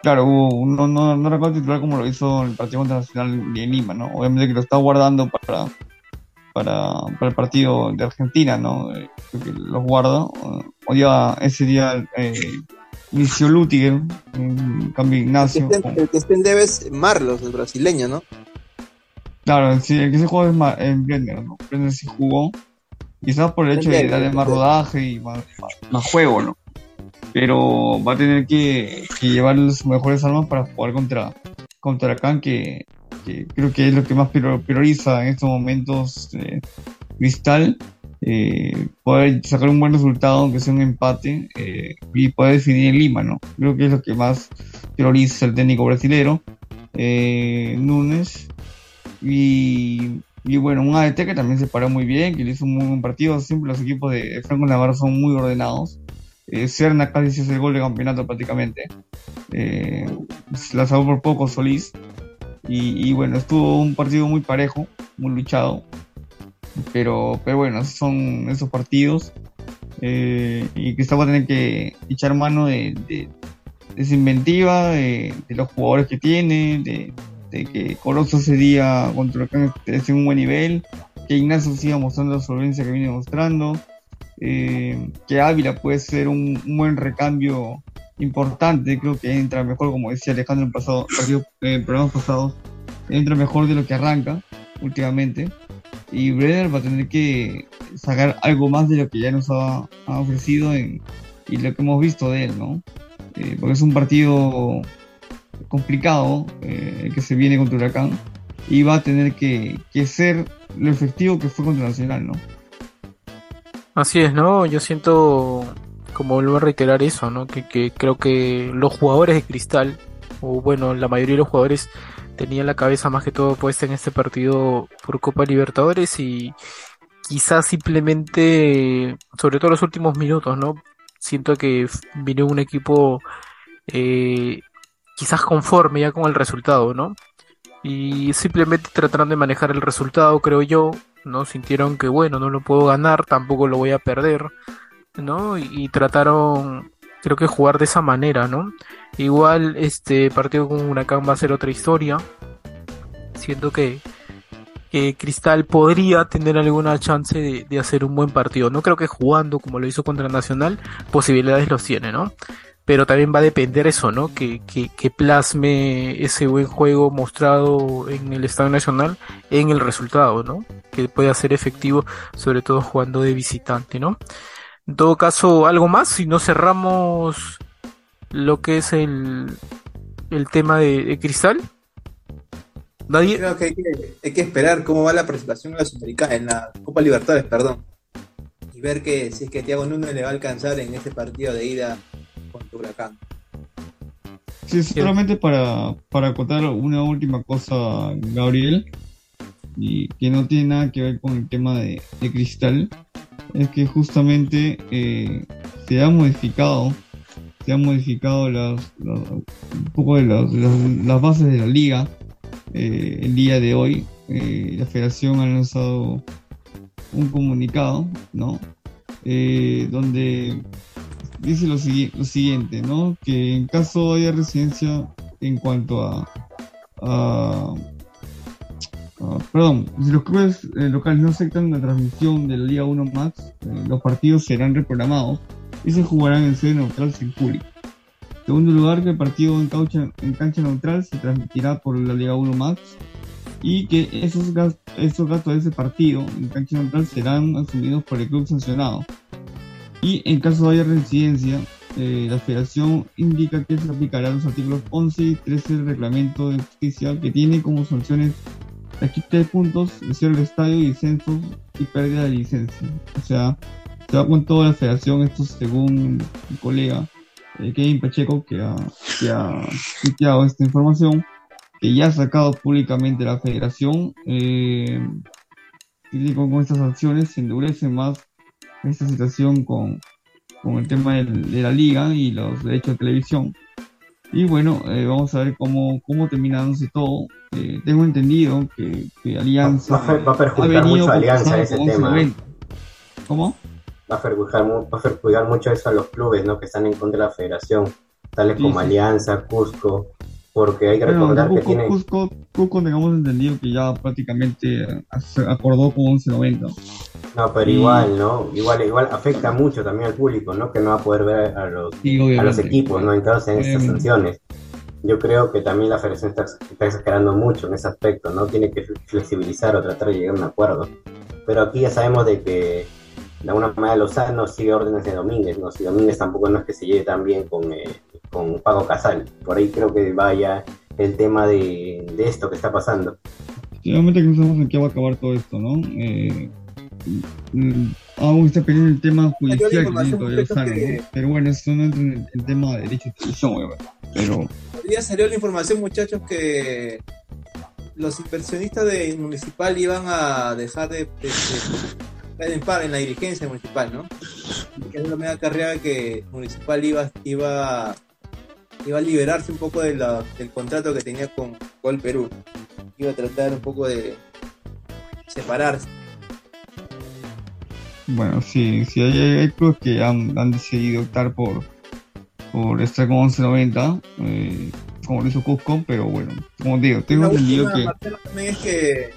claro, hubo- no, no, no recuerdo titular como lo hizo el partido contra Nacional de Lima, ¿no? Obviamente que lo está guardando para, para, para el partido de Argentina, ¿no? Eh, que los guarda. Eh, Hoy ese día, eh, inició Lutiger, en cambio el, Ignacio. que el que está en debes Marlos, el brasileño, ¿no? Claro, sí, el que se jugó es Ma- en Brenner, ¿no? Brenner sí jugó. Quizás por el hecho de darle más rodaje y más, más- más juego, ¿no? Pero va a tener que, que llevar sus mejores armas para jugar contra, contra Huracán, que, que creo que es lo que más prior- prioriza en estos momentos eh, Cristal. eh, poder sacar un buen resultado, aunque sea un empate, eh, y poder definir en Lima, ¿no? Creo que es lo que más prioriza el técnico brasilero. Eh, Núñez. Y, y bueno, un ADT que también se paró muy bien, que le hizo un muy buen partido. Siempre los equipos de Franco Navarro son muy ordenados. Eh, Serna casi hace el gol de campeonato prácticamente. Eh, la salvó por poco Solís. Y, bueno, estuvo un partido muy parejo, muy luchado. Pero, pero bueno, son esos partidos. Eh, y Cristal va a tener que echar mano de, de, su inventiva, de, de los jugadores que tiene, de, de que Coloso ese día contra Huracán en un buen nivel, que Ignacio siga mostrando la solvencia que viene mostrando, eh, que Ávila puede ser un, buen recambio importante, creo que entra mejor, como decía Alejandro en pasado, partido, eh, programas pasados, entra mejor de lo que arranca últimamente. Y Brenner va a tener que sacar algo más de lo que ya nos ha, ha ofrecido en, y lo que hemos visto de él, ¿no? Eh, porque es un partido complicado eh, que se viene contra Huracán y va a tener que, que ser lo efectivo que fue contra Nacional, ¿no? Así es, ¿no? Yo siento, como vuelvo a reiterar eso, ¿no? Que, que creo que los jugadores de Cristal, o bueno, la mayoría de los jugadores tenían la cabeza más que todo puesta en este partido por Copa Libertadores y quizás simplemente, sobre todo los últimos minutos, ¿no? Siento que vino un equipo eh, quizás conforme ya con el resultado, ¿no? Y simplemente trataron de manejar el resultado, creo yo, ¿no? Sintieron que, bueno, no lo puedo ganar, tampoco lo voy a perder, ¿no? Y, trataron, creo que jugar de esa manera, ¿no? Igual este partido con Huracán va a ser otra historia. Siento que, que Cristal podría tener alguna chance de, de hacer un buen partido. No creo que jugando como lo hizo contra Nacional, posibilidades los tiene, ¿no? Pero también va a depender eso, ¿no? Que, que, que plasme ese buen juego mostrado en el Estadio Nacional en el resultado, ¿no? Que pueda ser efectivo, sobre todo jugando de visitante, ¿no? En todo caso, algo más, si no cerramos lo que es el, el tema de, Cristal. Nadie. Creo que hay, que esperar cómo va la presentación en la Sudamericana, en la Copa Libertadores, perdón. Y ver que si es que Thiago Núñez le va a alcanzar en este partido de ida contra Huracán. Sí, solamente para, para acotar una última cosa, Gabriel, y que no tiene nada que ver con el tema de, de Cristal, es que justamente eh, se ha modificado, se han modificado las, las- un poco de las, las- las bases de la liga eh, el día de hoy. Eh, la federación ha lanzado un comunicado, ¿no? Eh, donde dice lo, lo siguiente, ¿no? Que en caso haya residencia en cuanto a, perdón, si los clubes eh, locales no aceptan la transmisión de la Liga 1 Max, eh, los partidos serán reprogramados y se jugarán en sede neutral sin público. En segundo lugar, que el partido en, caucha- en cancha neutral se transmitirá por la Liga 1 Max y que esos, gas- esos gastos de ese partido en cancha neutral serán asumidos por el club sancionado. Y en caso de haya reincidencia, eh, la federación indica que se aplicarán los artículos 11 y 13 del reglamento de justicia que tiene como sanciones la quita de puntos, el cierre del estadio y censos y pérdida de licencia. O sea, se va con toda la federación, esto según mi colega eh, Kevin Pacheco que ha, que ha tuiteado esta información, que ya ha sacado públicamente la federación. Eh, y con, con estas sanciones se endurece más esta situación con, con el tema del- de la liga y los derechos de televisión. Y bueno, eh, vamos a ver cómo, cómo termina dándose todo. Eh, tengo entendido que, que Alianza Va a per- va a perjudicar ha mucho a Alianza ese tema. 1190. ¿Cómo? Va a perjudicar, va a perjudicar mucho eso a los clubes ¿no? que están en contra de la federación, tales Sí, como sí. Alianza, Cusco, porque hay que Bueno, recordar que tienen... Cusco, Cusco tengamos entendido que ya prácticamente se acordó con 1190. No, pero y- igual, ¿no? Igual, igual afecta mucho también al público, ¿no? Que no va a poder ver a los, Sí, a los equipos, ¿no? Entonces, en estas Obviamente. sanciones. Yo creo que también la federación está, está exagerando mucho en ese aspecto, ¿no? Tiene que flexibilizar o tratar de llegar a un acuerdo. Pero aquí ya sabemos de que de alguna manera Lozano sigue órdenes de Domínguez, ¿no? Si Domínguez tampoco no es que se lleve tan bien con, eh, con Paco Casal. Por ahí creo que vaya el tema de, de esto que está pasando. Sí, obviamente que no sabemos en qué va a acabar todo esto, ¿no? Eh, mm, aún está pendiente el tema judicial que todavía Lozano, que- ¿no? Pero bueno, eso no entra en el, el tema de derecho de televisión. Pero Hoy día salió la información, muchachos, que los inversionistas de Municipal iban a dejar de, de- de- de- en par en la dirigencia municipal, ¿no? Que es lo medio acarreaba que Municipal iba, iba, iba a liberarse un poco de la- del contrato que tenía con Gol Perú. Iba a tratar un poco de separarse. bueno, sí, sí hay, hay- clubes que han, han decidido optar por, por estar con 1190, eh, como lo hizo Cusco, pero bueno, como digo, tengo la entendido que. También es que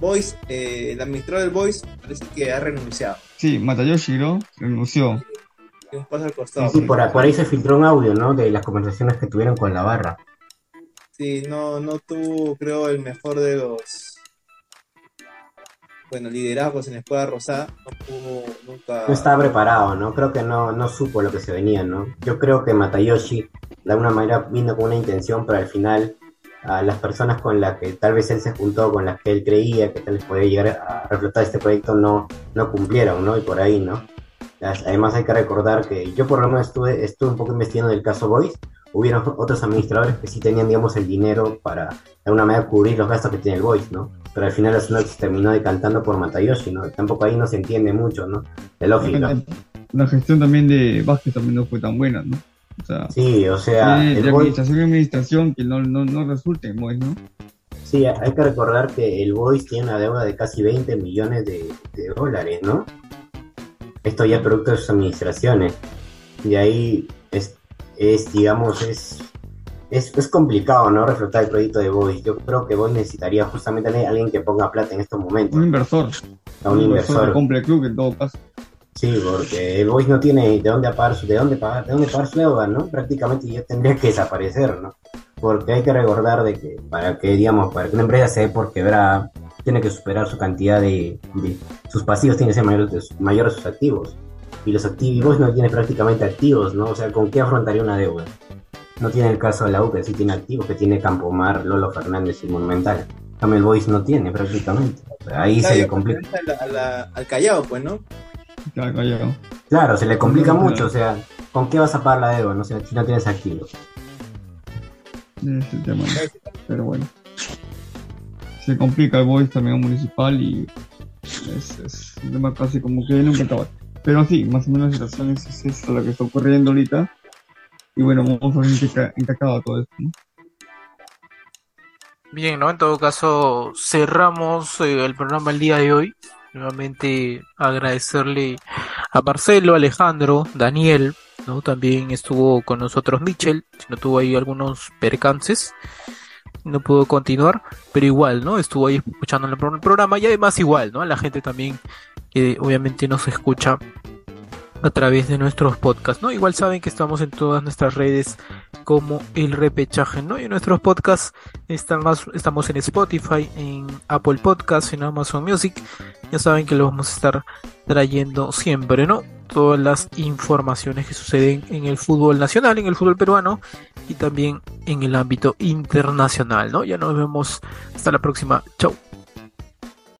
Boys, eh, el administrador del Boys parece que ha renunciado. Sí, Matayoshi, ¿no? Renunció. Un paso al costado. Sí, por, por ahí se filtró un audio, ¿no? De las conversaciones que tuvieron con la barra. Sí, no, no tuvo, creo, el mejor de los bueno, liderazgos en la escuadra rosada. No pudo nunca. No estaba preparado, ¿no? Creo que no, no supo lo que se venía, ¿no? Yo creo que Matayoshi de alguna manera vino con una intención, pero al final a las personas con las que tal vez él se juntó, con las que él creía que tal vez podía llegar a reflotar este proyecto, no, no cumplieron, ¿no? Y por ahí, ¿no? Además hay que recordar que yo por lo menos estuve, estuve un poco investigando del caso Boys, hubieron otros administradores que sí tenían, digamos, el dinero para de alguna manera cubrir los gastos que tiene el Boys, ¿no? Pero al final Arsenal se terminó decantando por Matayoshi, ¿no? Tampoco ahí no se entiende mucho, ¿no? De lógica. La gestión también de Vázquez también no fue tan buena, ¿no? O sea, Sí, o sea, eh, el de Boys- administración y administración que no, no, no resulten, pues, ¿no? Sí, hay que recordar que el Boys tiene una deuda de casi 20 millones de, de dólares, ¿no? Esto ya es producto de sus administraciones. Y ahí es, es digamos, es, es, es complicado, ¿no? Reflotar el proyecto de Boys. Yo creo que Boys necesitaría justamente a alguien que ponga plata en estos momentos, Un inversor. a un que inversor. el club en todo caso. Sí, porque el Boys no tiene de dónde pagar su, de dónde pagar, de dónde pagar su deuda, ¿no? Prácticamente ya tendría que desaparecer, ¿no? Porque hay que recordar de que para que, digamos, para que una empresa se dé por quebrada, tiene que superar su cantidad de, de- sus pasivos tienen que ser mayores de, sus- activos. Y los activos no tiene prácticamente activos, ¿no? O sea, ¿con qué afrontaría una deuda? No tiene el caso de la U, que sí tiene activos, que tiene Campomar, Lolo Fernández y Monumental. En cambio, el Boys no tiene prácticamente. O sea, ahí se le complica. A la- a la- al Callao, pues, ¿no? Claro, se le complica mucho, o sea, ¿con qué vas a pagar la deuda? No sé, si no tienes activos. Ese es el tema. Pero bueno. Se complica el Boys también municipal y es, es un tema casi como que nunca acaba. Pero sí, más o menos la situación es, es esta la que está ocurriendo ahorita. Y bueno, vamos a ver en qué, acaba todo esto. ¿no? Bien, ¿no? En todo caso, cerramos eh, el programa el día de hoy. Nuevamente agradecerle a Marcelo, Alejandro, Daniel, ¿no? También estuvo con nosotros Michel, no tuvo ahí algunos percances, no pudo continuar, pero igual, ¿no? Estuvo ahí escuchando el pro- el programa y además igual, ¿no? La gente también que obviamente nos escucha a través de nuestros podcasts, ¿no? Igual saben que estamos en todas nuestras redes como el repechaje, ¿no? Y nuestros podcasts están más, estamos en Spotify, en Apple Podcasts, en Amazon Music. Ya saben que lo vamos a estar trayendo siempre, ¿no? Todas las informaciones que suceden en el fútbol nacional, en el fútbol peruano y también en el ámbito internacional, ¿no? Ya nos vemos hasta la próxima. Chau.